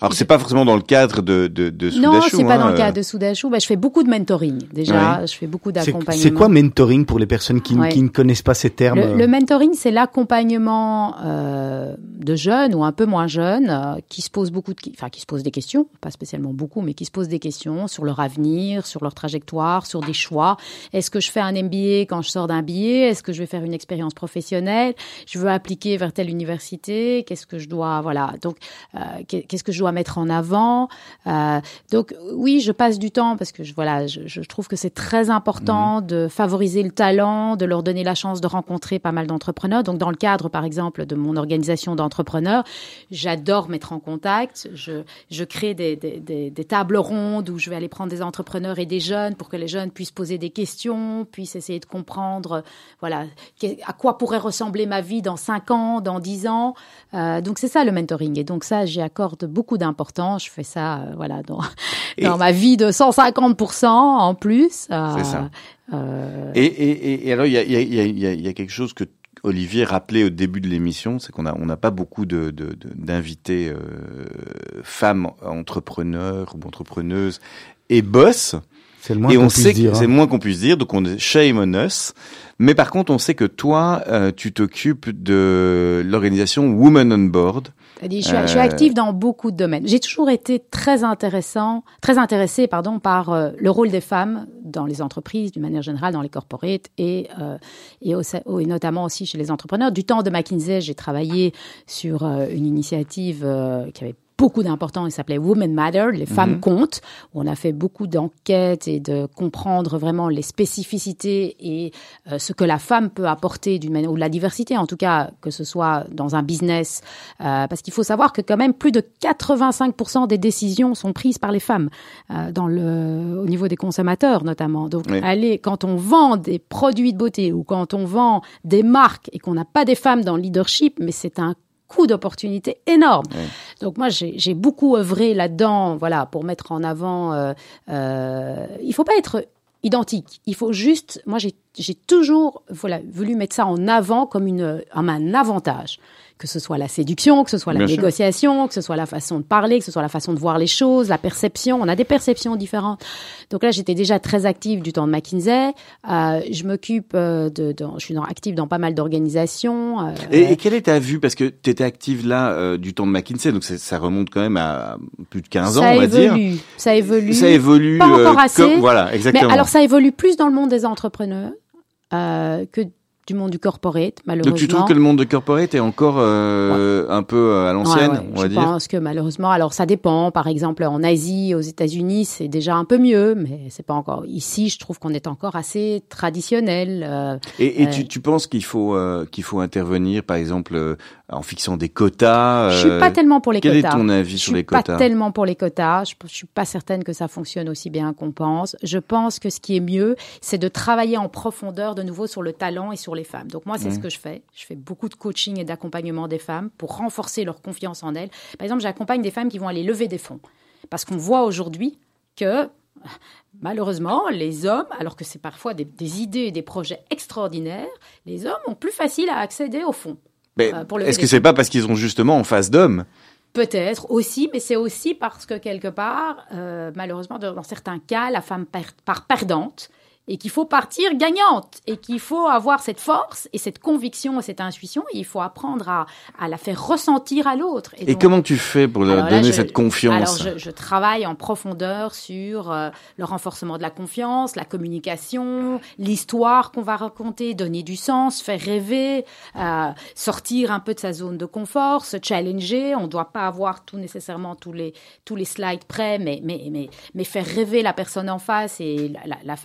Alors c'est pas forcément dans le cadre de de, de Soudachou. Non, c'est pas hein, dans le cadre de Soudachou. Bah, je fais beaucoup de mentoring déjà. Je fais beaucoup d'accompagnement. C'est quoi mentoring pour les personnes qui, qui, ne connaissent pas ces termes Le, le mentoring, c'est l'accompagnement euh, de jeunes ou un peu moins jeunes euh, qui se posent beaucoup de, enfin qui se posent des questions, pas spécialement beaucoup, mais qui se posent des questions sur leur avenir, sur leur trajectoire, sur des choix. Est-ce que je fais un MBA quand je sors d'un billet Est-ce que je vais faire une expérience professionnelle? Je veux appliquer vers telle université? Qu'est-ce que je dois, voilà. Donc, euh, qu'est-ce que je dois mettre en avant. Euh, donc oui, je passe du temps parce que je, voilà, je, je trouve que c'est très important mmh. de favoriser le talent, de leur donner la chance de rencontrer pas mal d'entrepreneurs. Donc dans le cadre, par exemple, de mon organisation d'entrepreneurs, j'adore mettre en contact. Je, je crée des, des, des, des, tables rondes où je vais aller prendre des entrepreneurs et des jeunes pour que les jeunes puissent poser des questions, puissent essayer de comprendre, voilà, à quoi pourrait ressembler ma vie dans 5 ans, dans 10 ans. Euh, donc c'est ça le mentoring. Et donc ça, j'y accorde beaucoup d'important. Je fais ça, euh, voilà, dans, dans ma vie de 150% en plus. Euh, c'est ça. Euh... Et, et, et, alors, il y a, y, a, y, a, y a quelque chose que Olivier rappelait au début de l'émission, c'est qu'on a on n'a pas beaucoup de d'invités de, euh, femmes entrepreneurs ou entrepreneuses et boss. C'est le moins et on sait que c'est le moins qu'on puisse dire, donc on est shame on us. Mais par contre, on sait que toi, euh, tu t'occupes de l'organisation Women on Board, Je suis, je suis, active dans beaucoup de domaines. J'ai toujours été très intéressant, très intéressée, pardon, par euh, le rôle des femmes dans les entreprises, d'une manière générale, dans les corporates et euh, et, au, et, notamment aussi chez les entrepreneurs. Du temps de McKinsey, j'ai travaillé sur euh, une initiative qui avait beaucoup d'importance. Il s'appelait Women Matter, les femmes mhm. comptent. On a fait beaucoup d'enquêtes et de comprendre vraiment les spécificités et euh, ce que la femme peut apporter d'une manière ou la diversité en tout cas que ce soit dans un business euh, parce qu'il faut savoir que quand même plus de 85% des décisions sont prises par les femmes euh, dans le au niveau des consommateurs notamment. Donc allez quand on vend des produits de beauté ou quand on vend des marques et qu'on n'a pas des femmes dans le leadership, mais c'est un coût d'opportunité énorme. Donc moi, j'ai beaucoup œuvré là-dedans, voilà, pour mettre en avant. Euh, euh, il faut pas être identique. Il faut juste, moi, j'ai toujours, voilà, voulu mettre ça en avant comme une, un avantage que ce soit la séduction, que ce soit la négociation, que ce soit la façon de parler, que ce soit la façon de voir les choses, la perception. On a des perceptions différentes. Donc là, j'étais déjà très active du temps de McKinsey. Euh, je m'occupe euh, de, de, je suis dans, active dans pas mal d'organisations. Euh, et, et, quelle est ta vue? Parce que tu étais active là euh, du temps de McKinsey, donc ça remonte quand même à plus de 15 ans, on va dire. Ça évolue. Ça évolue. Pas encore assez. Comme, voilà, exactement. Mais alors ça évolue plus dans le monde des entrepreneurs. Euh, que du monde du corporate, malheureusement. Donc tu trouves que le monde du corporate est encore euh, un peu euh, à l'ancienne, ouais, on va je dire Je pense que malheureusement, alors ça dépend. Par exemple, en Asie, aux États-Unis, c'est déjà un peu mieux, mais c'est pas encore. Ici, je trouve qu'on est encore assez traditionnel. Euh, et, et tu, tu, penses qu'il faut qu'il faut intervenir, par exemple, en fixant des quotas Je suis pas tellement pour les quel quotas. Quel est ton avis je sur les quotas? Je suis pas tellement pour les quotas. Je, je suis pas certaine que ça fonctionne aussi bien qu'on pense. Je pense que ce qui est mieux, c'est de travailler en profondeur de nouveau sur le talent et sur les femmes. Donc moi, c'est ce que je fais. Je fais beaucoup de coaching et d'accompagnement des femmes pour renforcer leur confiance en elles. Par exemple, j'accompagne des femmes qui vont aller lever des fonds. Parce qu'on voit aujourd'hui que malheureusement, les hommes, alors que c'est parfois des, des, idées et des projets extraordinaires, les hommes ont plus facile à accéder aux fonds. Mais euh, est-ce que c'est pas parce qu'ils ont justement en face d'hommes? Peut-être aussi, mais c'est aussi parce que quelque part, euh, malheureusement, dans certains cas, la femme part perdante et qu'il faut partir gagnante et qu'il faut avoir cette force et cette conviction et cette intuition et il faut apprendre à, à la faire ressentir à l'autre. Et, et donc, comment tu fais pour leur donner là, je, cette confiance Alors je, je, travaille en profondeur sur euh, le renforcement de la confiance, la communication, l'histoire qu'on va raconter, donner du sens, faire rêver, euh, sortir un peu de sa zone de confort, se challenger. On ne doit pas avoir tout nécessairement tous les tous les slides prêts, mais mais mais mais faire rêver la personne en face et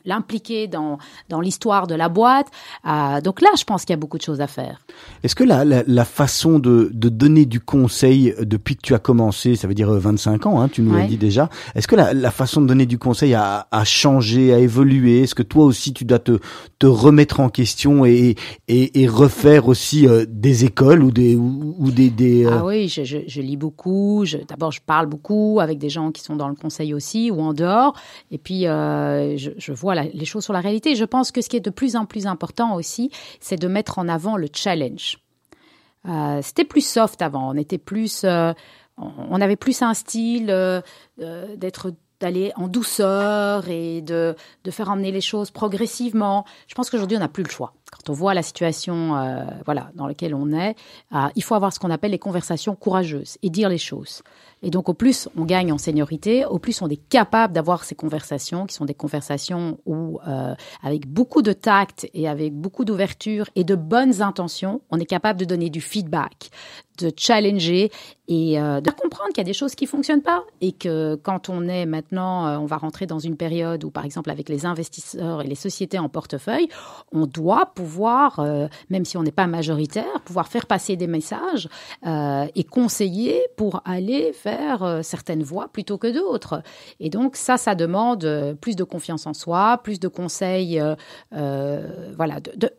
l'impliquer dans, dans l'histoire de la boîte. Euh, donc là, je pense qu'il y a beaucoup de choses à faire. Est-ce que la, la, la façon de, de, donner du conseil depuis que tu as commencé, ça veut dire 25 ans, hein, tu nous ouais. l'as dit déjà, est-ce que la, la, façon de donner du conseil a, a changé, a évolué? Est-ce que toi aussi tu dois te, te remettre en question et, et, et refaire aussi euh, des écoles ou des... Ou, ou des, des euh... Ah oui, je, je, je lis beaucoup. D'abord, je parle beaucoup avec des gens qui sont dans le conseil aussi ou en dehors. Et puis, euh, je, je vois la, les choses sur la réalité. Je pense que ce qui est de plus en plus important aussi, c'est de mettre en avant le challenge. Euh, C'était plus soft avant. On était plus, euh, on avait plus un style euh, d'être d'aller en douceur et de, de faire emmener les choses progressivement. Je pense qu'aujourd'hui, on n'a plus le choix. Quand on voit la situation euh, voilà, dans laquelle on est, euh, il faut avoir ce qu'on appelle les conversations courageuses et dire les choses. Et donc, au plus on gagne en seniorité, au plus on est capable d'avoir ces conversations, qui sont des conversations où, euh, avec beaucoup de tact et avec beaucoup d'ouverture et de bonnes intentions, on est capable de donner du feedback, de challenger et de comprendre qu'il y a des choses qui fonctionnent pas et que quand on est maintenant, on va rentrer dans une période où, par exemple, avec les investisseurs et les sociétés en portefeuille, on doit pouvoir, euh, même si on n'est pas majoritaire, pouvoir faire passer des messages euh, et conseiller pour aller vers euh, certaines voies plutôt que d'autres. Et donc ça, ça demande plus de confiance en soi, plus de conseils, voilà, de,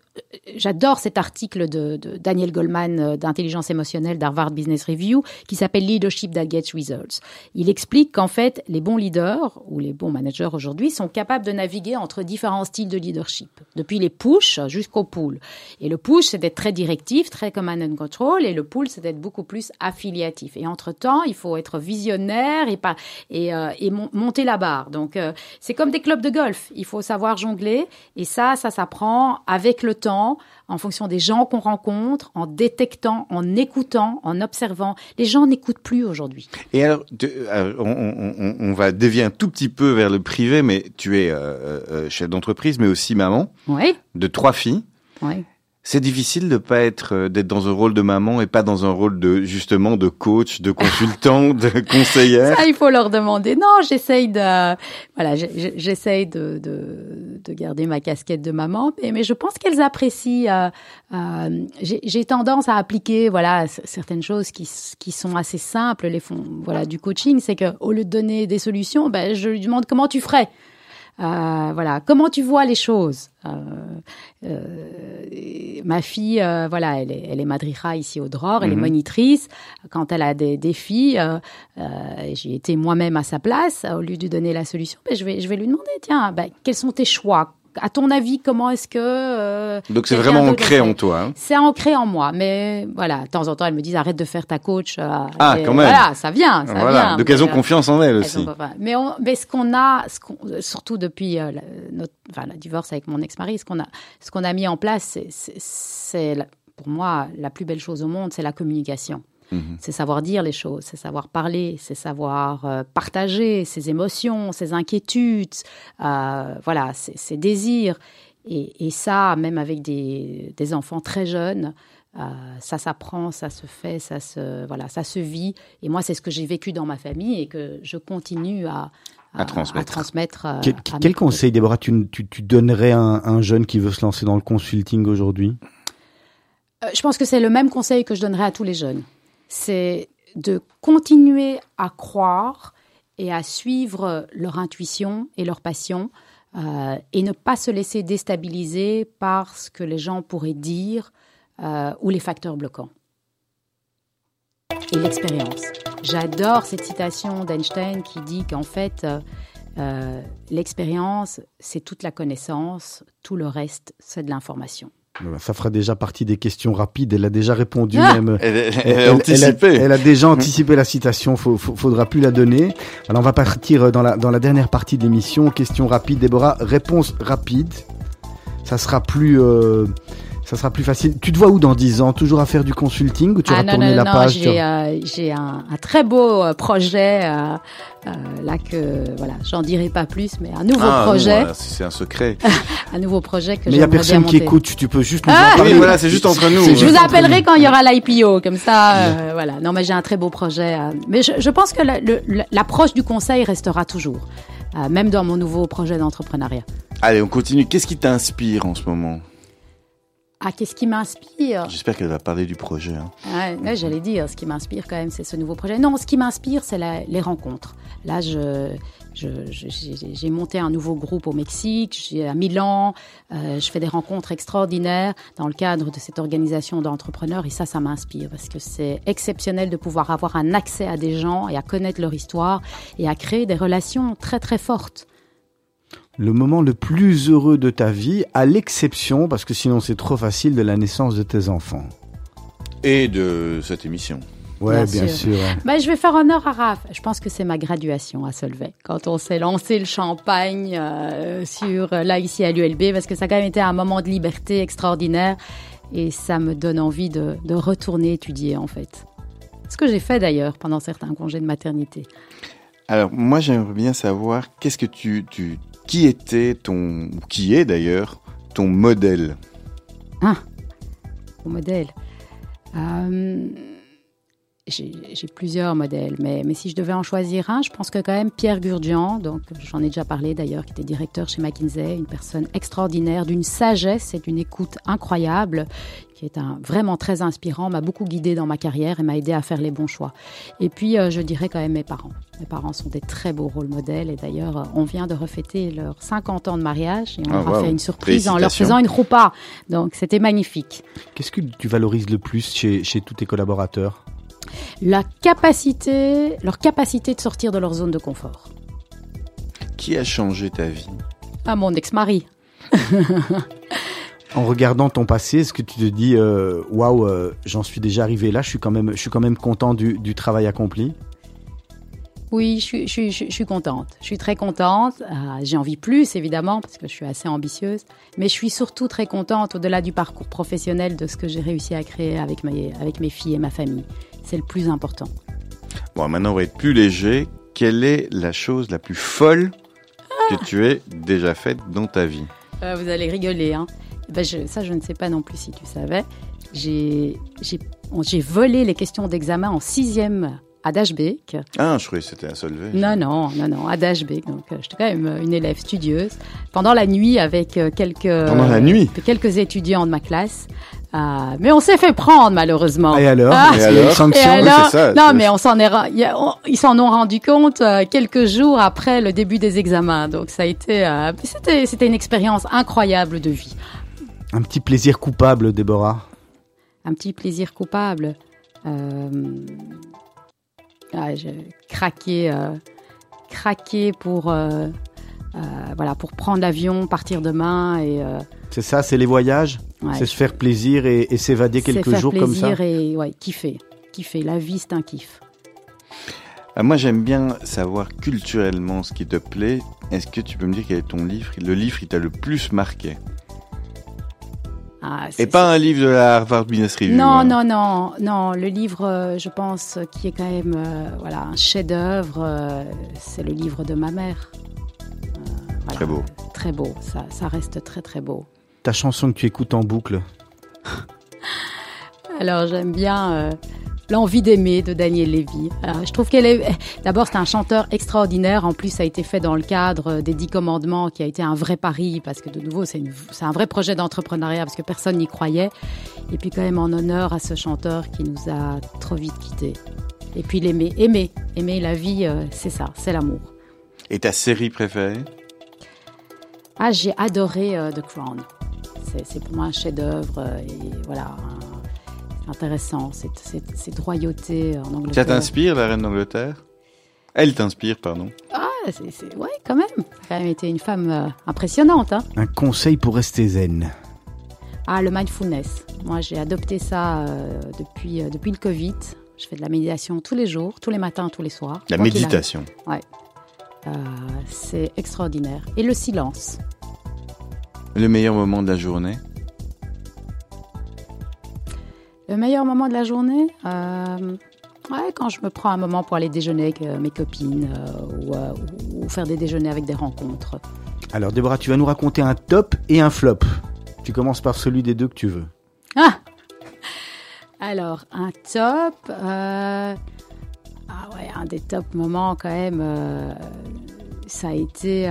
j'adore cet article de, Daniel Goldman d'intelligence émotionnelle d'Harvard Business Review qui s'appelle Leadership that gets results. Il explique qu'en fait, les bons leaders ou les bons managers aujourd'hui sont capables de naviguer entre différents styles de leadership, depuis les push jusqu'au pull. Et le push, c'est d'être très directif, très command and control, et le pull, c'est d'être beaucoup plus affiliatif. Et entre-temps, il faut être visionnaire et, pas, et, euh, et mon, monter la barre. Donc, euh, c'est comme des clubs de golf. Il faut savoir jongler, et ça, ça s'apprend avec le temps, en fonction des gens qu'on rencontre, en détectant, en écoutant, en observant. Les gens n'écoutent plus aujourd'hui. Et alors, euh, on, on- on- on va dévier un tout petit peu vers le privé, mais tu es euh, euh, chef d'entreprise, mais aussi maman Oui, de trois filles. oui. C'est difficile de pas être euh, d'être dans un rôle de maman et pas dans un rôle de justement de coach, de consultant, de <laughs> conseillère. Ça, il faut leur demander. Non, j'essaye de, voilà, j'essaye de, de, de garder ma casquette de maman, mais, mais je pense qu'elles apprécient. euh, euh, j'ai tendance à appliquer, voilà, certaines choses qui, qui sont assez simples, les fonds, voilà, du coaching, c'est que au lieu de donner des solutions, ben, je lui demande comment tu ferais. Euh, voilà, comment tu vois les choses. Euh, euh, ma fille, euh, voilà, elle est, elle est madrija ici au Dror, elle est monitrice. Quand elle a des défis, j'ai été moi-même à sa place. Au lieu de lui donner la solution, ben, je vais, je vais lui demander, tiens, ben, quels sont tes choix? À ton avis, comment est-ce que euh, Donc c'est vraiment ancré en toi. hein. c'est ancré en moi, mais voilà, de temps en temps, elle me dit arrête de faire ta coach. euh, Ah, quand même. Voilà, ça vient, ça Voilà. vient. Donc elles ont confiance en elles elles aussi. ont Mais, on- mais ce qu'on a, ce surtout depuis euh, la, notre, enfin, le divorce avec mon ex-mari, ce qu'on a, ce qu'on a mis en place, c'est- pour moi la plus belle chose au monde, c'est la communication. Mhm. C'est savoir dire les choses, c'est savoir parler, c'est savoir euh, partager ses émotions, ses inquiétudes, euh, voilà, ses, ses désirs. Et, et ça, même avec des, des enfants très jeunes, euh, ça s'apprend, ça se fait, ça se, voilà, ça se vit. Et moi, c'est ce que j'ai vécu dans ma famille et que je continue à, À transmettre. transmettre, euh, Quel, conseil, Déborah, tu, tu, tu donnerais à un, un jeune qui veut se lancer dans le consulting aujourd'hui? Euh, Je pense que c'est le même conseil que je donnerais à tous les jeunes. C'est de continuer à croire et à suivre leur intuition et leur passion euh, et ne pas se laisser déstabiliser par ce que les gens pourraient dire euh, ou les facteurs bloquants. Et l'expérience. J'adore cette citation d'Einstein qui dit qu'en fait, euh, l'expérience, c'est toute la connaissance, tout le reste, c'est de l'information. Voilà, Ça fera déjà partie des questions rapides. Elle a déjà répondu Ah même. Elle, elle- Elle, elle a elle- anticipé. elle a, elle a déjà anticipé la citation, faut, faut- faudra plus la donner. Alors on va partir dans la, dans la dernière partie de l'émission. Question rapide, Déborah. Réponse rapide. Ça sera plus, euh, ça sera plus facile. Tu te vois où dans 10 ans? Toujours à faire du consulting ou tu ah tourné non, la non, page j'ai euh, j'ai un, un très beau euh, projet, euh, euh, là que, voilà, j'en dirai pas plus, mais un nouveau Ah, non, projet, voilà, c'est un secret. <laughs> un nouveau projet que Mais il y a bien personne qui écoute. Tu peux juste nous Ah en parler. Oui, voilà, c'est juste entre nous. Je vous appellerai quand il y aura l'IPO, comme ça, euh, voilà. Non, mais j'ai un très beau projet. euh, mais je, je pense que la- le- le- l'approche du conseil restera toujours, euh, même dans mon nouveau projet d'entrepreneuriat. Allez, on continue. Qu'est-ce qui t'inspire en ce moment? Ah, qu'est-ce qui m'inspire? J'espère qu'elle va parler du projet. hein. Ouais, j'allais dire, ce qui m'inspire quand même, c'est ce nouveau projet. Non, ce qui m'inspire, c'est les rencontres. Là, je, j'ai monté un nouveau groupe au Mexique, à Milan, euh, je fais des rencontres extraordinaires dans le cadre de cette organisation d'entrepreneurs et ça, ça m'inspire parce que c'est exceptionnel de pouvoir avoir un accès à des gens et à connaître leur histoire et à créer des relations très très fortes. Le moment le plus heureux de ta vie, à l'exception, parce que sinon c'est trop facile, de la naissance de tes enfants. Et de cette émission. Ouais, Bien bien, sûr. Ben, je vais faire honneur à Raph. Je pense que c'est ma graduation à Solvay. Quand on s'est lancé le champagne euh, sur là ici à l'ULB, parce que ça a quand même été un moment de liberté extraordinaire et ça me donne envie de, de retourner étudier en fait. Ce que j'ai fait d'ailleurs pendant certains congés de maternité. Alors, moi, j'aimerais bien savoir qu'est-ce que tu, tu, qui était ton, qui est d'ailleurs ton modèle. Mon modèle. Euh, j'ai plusieurs modèles, mais, mais si je devais en choisir un, je pense que quand même Pierre Gurdjian, donc j'en ai déjà parlé d'ailleurs, qui était directeur chez McKinsey, une personne extraordinaire, d'une sagesse et d'une écoute incroyable, qui est un, vraiment très inspirant, m'a beaucoup guidé dans ma carrière et m'a aidé à faire les bons choix. Et puis euh, je dirais quand même mes parents. Mes parents sont des très beaux rôles modèles et d'ailleurs euh, on vient de refêter leurs 50 ans de mariage et on Ah, leur a wow. fait une surprise en leur faisant une roupa. Donc c'était magnifique. Qu'est-ce que tu valorises le plus chez, chez tous tes collaborateurs? La capacité, leur capacité de sortir de leur zone de confort. Qui a changé ta vie? Ah, mon ex-mari. <laughs> En regardant ton passé, est-ce que tu te dis euh, waouh, euh, j'en suis déjà arrivé là, je suis quand même, je suis quand même content du, du travail accompli? Oui, je suis, je, suis, je suis contente. Je suis très contente. Euh, J'ai envie plus, évidemment, parce que je suis assez ambitieuse. Mais je suis surtout très contente, au-delà du parcours professionnel, de ce que j'ai réussi à créer avec mes, avec mes filles et ma famille. C'est le plus important. Bon, maintenant, on va être plus léger. Quelle est la chose la plus folle que tu aies déjà faite dans ta vie? Euh, vous allez rigoler, hein. Ben, je, ça, je ne sais pas non plus si tu savais. J'ai volé les questions d'examen en sixième à Dashbeek. Ah, je croyais que c'était à Solvay. Non, non, non, non, à Dashbeek. Donc, euh, j'étais quand même euh, une élève studieuse. Pendant la nuit, avec euh, quelques Pendant la nuit? quelques étudiants de ma classe. Euh, mais on s'est fait prendre malheureusement. Et alors? Ah, Et alors? sanction alors, ça, non, mais on s'en est, ils s'en ont rendu compte quelques jours après le début des examens. Donc ça a été, euh, c'était, c'était une expérience incroyable de vie. Un petit plaisir coupable, Déborah. Un petit plaisir coupable. Euh, ah, j'ai craqué, euh, craqué pour, euh, euh, voilà, pour prendre l'avion, partir demain et euh, C'est ça, c'est les voyages ouais, C'est se faire plaisir et, et s'évader quelques faire jours comme ça plaisir et ouais, kiffer, kiffer. La vie, c'est un kiff. Moi, j'aime bien savoir culturellement ce qui te plaît. Est-ce que tu peux me dire quel est ton livre? Le livre qui t'a le plus marqué? Ah, Et c'est- pas un livre de la Harvard Business Review. Non, non, non, non. Le livre, euh, je pense, euh, qui est quand même euh, voilà, un chef-d'œuvre, euh, c'est le livre de ma mère. Euh, voilà. Très beau. Très beau, ça, ça reste très très beau. Ta chanson que tu écoutes en boucle? <laughs> Alors j'aime bien euh, L'envie d'aimer de Daniel Lévy. Euh, je trouve qu'elle est. D'abord, c'est un chanteur extraordinaire. En plus, ça a été fait dans le cadre des Dix Commandements, qui a été un vrai pari, parce que de nouveau, c'est une... un vrai projet d'entrepreneuriat, parce que personne n'y croyait. Et puis, quand même, en honneur à ce chanteur qui nous a trop vite quittés. Et puis, l'aimer. Aimer. Aimer la vie, euh, c'est ça, c'est l'amour. Et ta série préférée? Ah, j'ai adoré euh, The Crown. C'est- pour moi un chef-d'œuvre. et voilà. un- Intéressant, cette, cette, cette royauté en Angleterre. Ça t'inspire, la reine d'Angleterre? Elle t'inspire, pardon. Ah, c'est, ouais, quand même. Ça a quand même été une femme euh, impressionnante. Hein. Un conseil pour rester zen. Ah, le mindfulness. Moi, j'ai adopté ça euh, depuis, euh, depuis le Covid. Je fais de la méditation tous les jours, tous les matins, tous les soirs. La méditation. Euh, c'est extraordinaire. Et le silence. Le meilleur moment de la journée? Le meilleur moment de la journée euh, ouais, Quand je me prends un moment pour aller déjeuner avec euh, mes copines euh, ou, ou faire des déjeuners avec des rencontres. Alors Déborah, tu vas nous raconter un top et un flop. Tu commences par celui des deux que tu veux. Ah <laughs> Alors, un top. euh, Ah ouais, un des top moments quand même. Ça a été.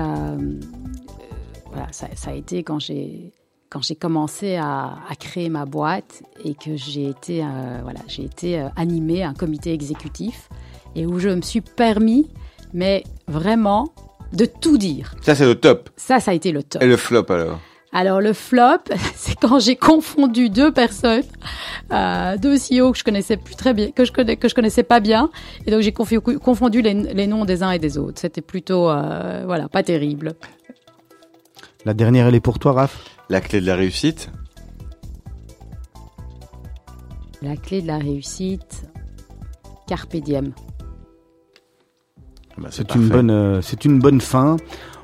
Voilà, ça, ça a été quand j'ai. Quand j'ai commencé à, à créer ma boîte et que j'ai été, euh, voilà, j'ai été euh, animée à un comité exécutif et où je me suis permis, mais vraiment, de tout dire. Ça, c'est le top. Ça, ça a été le top. Et le flop, alors? Alors le flop, <laughs> c'est quand j'ai confondu deux personnes, euh, deux CEO que je connaissais plus très bien, que je connais, que je connaissais pas bien, et donc j'ai confondu les, les noms des uns et des autres. C'était plutôt, euh, voilà, pas terrible. La dernière, elle est pour toi, Raph? La clé de la réussite La clé de la réussite, carpe diem. Ah bah, C'est une bonne, euh, c'est une bonne fin.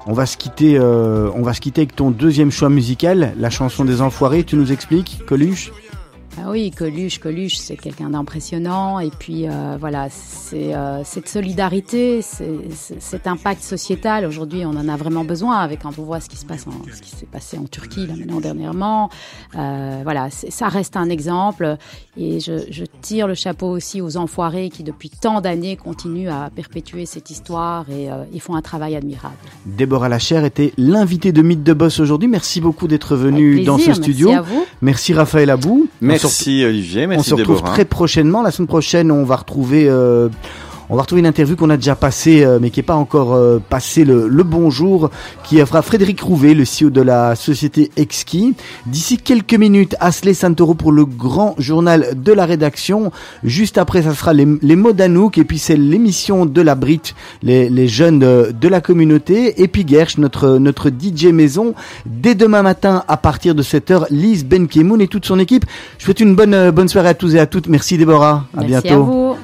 On va se quitter, euh, on va se quitter avec ton deuxième choix musical, la chanson des Enfoirés. Tu nous expliques, Coluche? Ah oui, Coluche, Coluche, c'est quelqu'un d'impressionnant. Et puis euh, voilà, c'est euh, cette solidarité, c'est- c'est- cet impact sociétal. Aujourd'hui, on en a vraiment besoin avec quand on voit ce qui se passe, en, ce qui s'est passé en Turquie là maintenant dernièrement. Euh, voilà, c'est- ça reste un exemple. Et je, je tire le chapeau aussi aux enfoirés qui depuis tant d'années continuent à perpétuer cette histoire et euh, ils font un travail admirable. Déborah Lachère était l'invitée de Mythe de Boss aujourd'hui. Merci beaucoup d'être venue dans ce studio. Merci à vous. Merci Raphaël Abou. Se Merci, Olivier. On Merci, se retrouve Déborah. très prochainement. La semaine prochaine, on va retrouver, euh, on va retrouver une interview qu'on a déjà passée, euh, mais qui n'est pas encore euh, passé le, le bonjour, qui fera Frédéric Rouvet, le CEO de la société Exki. D'ici quelques minutes, Asley Santoro pour le grand journal de la rédaction. Juste après, ça sera les, les mots d'Anouk, et puis c'est l'émission de la Brit, les, les jeunes de, de la communauté. Et puis Gersh, notre, notre DJ maison, dès demain matin à partir de 7h, Lise Benkemoun et toute son équipe. Je vous souhaite une bonne, euh, bonne soirée à tous et à toutes. Merci Déborah. À Merci bientôt. à vous.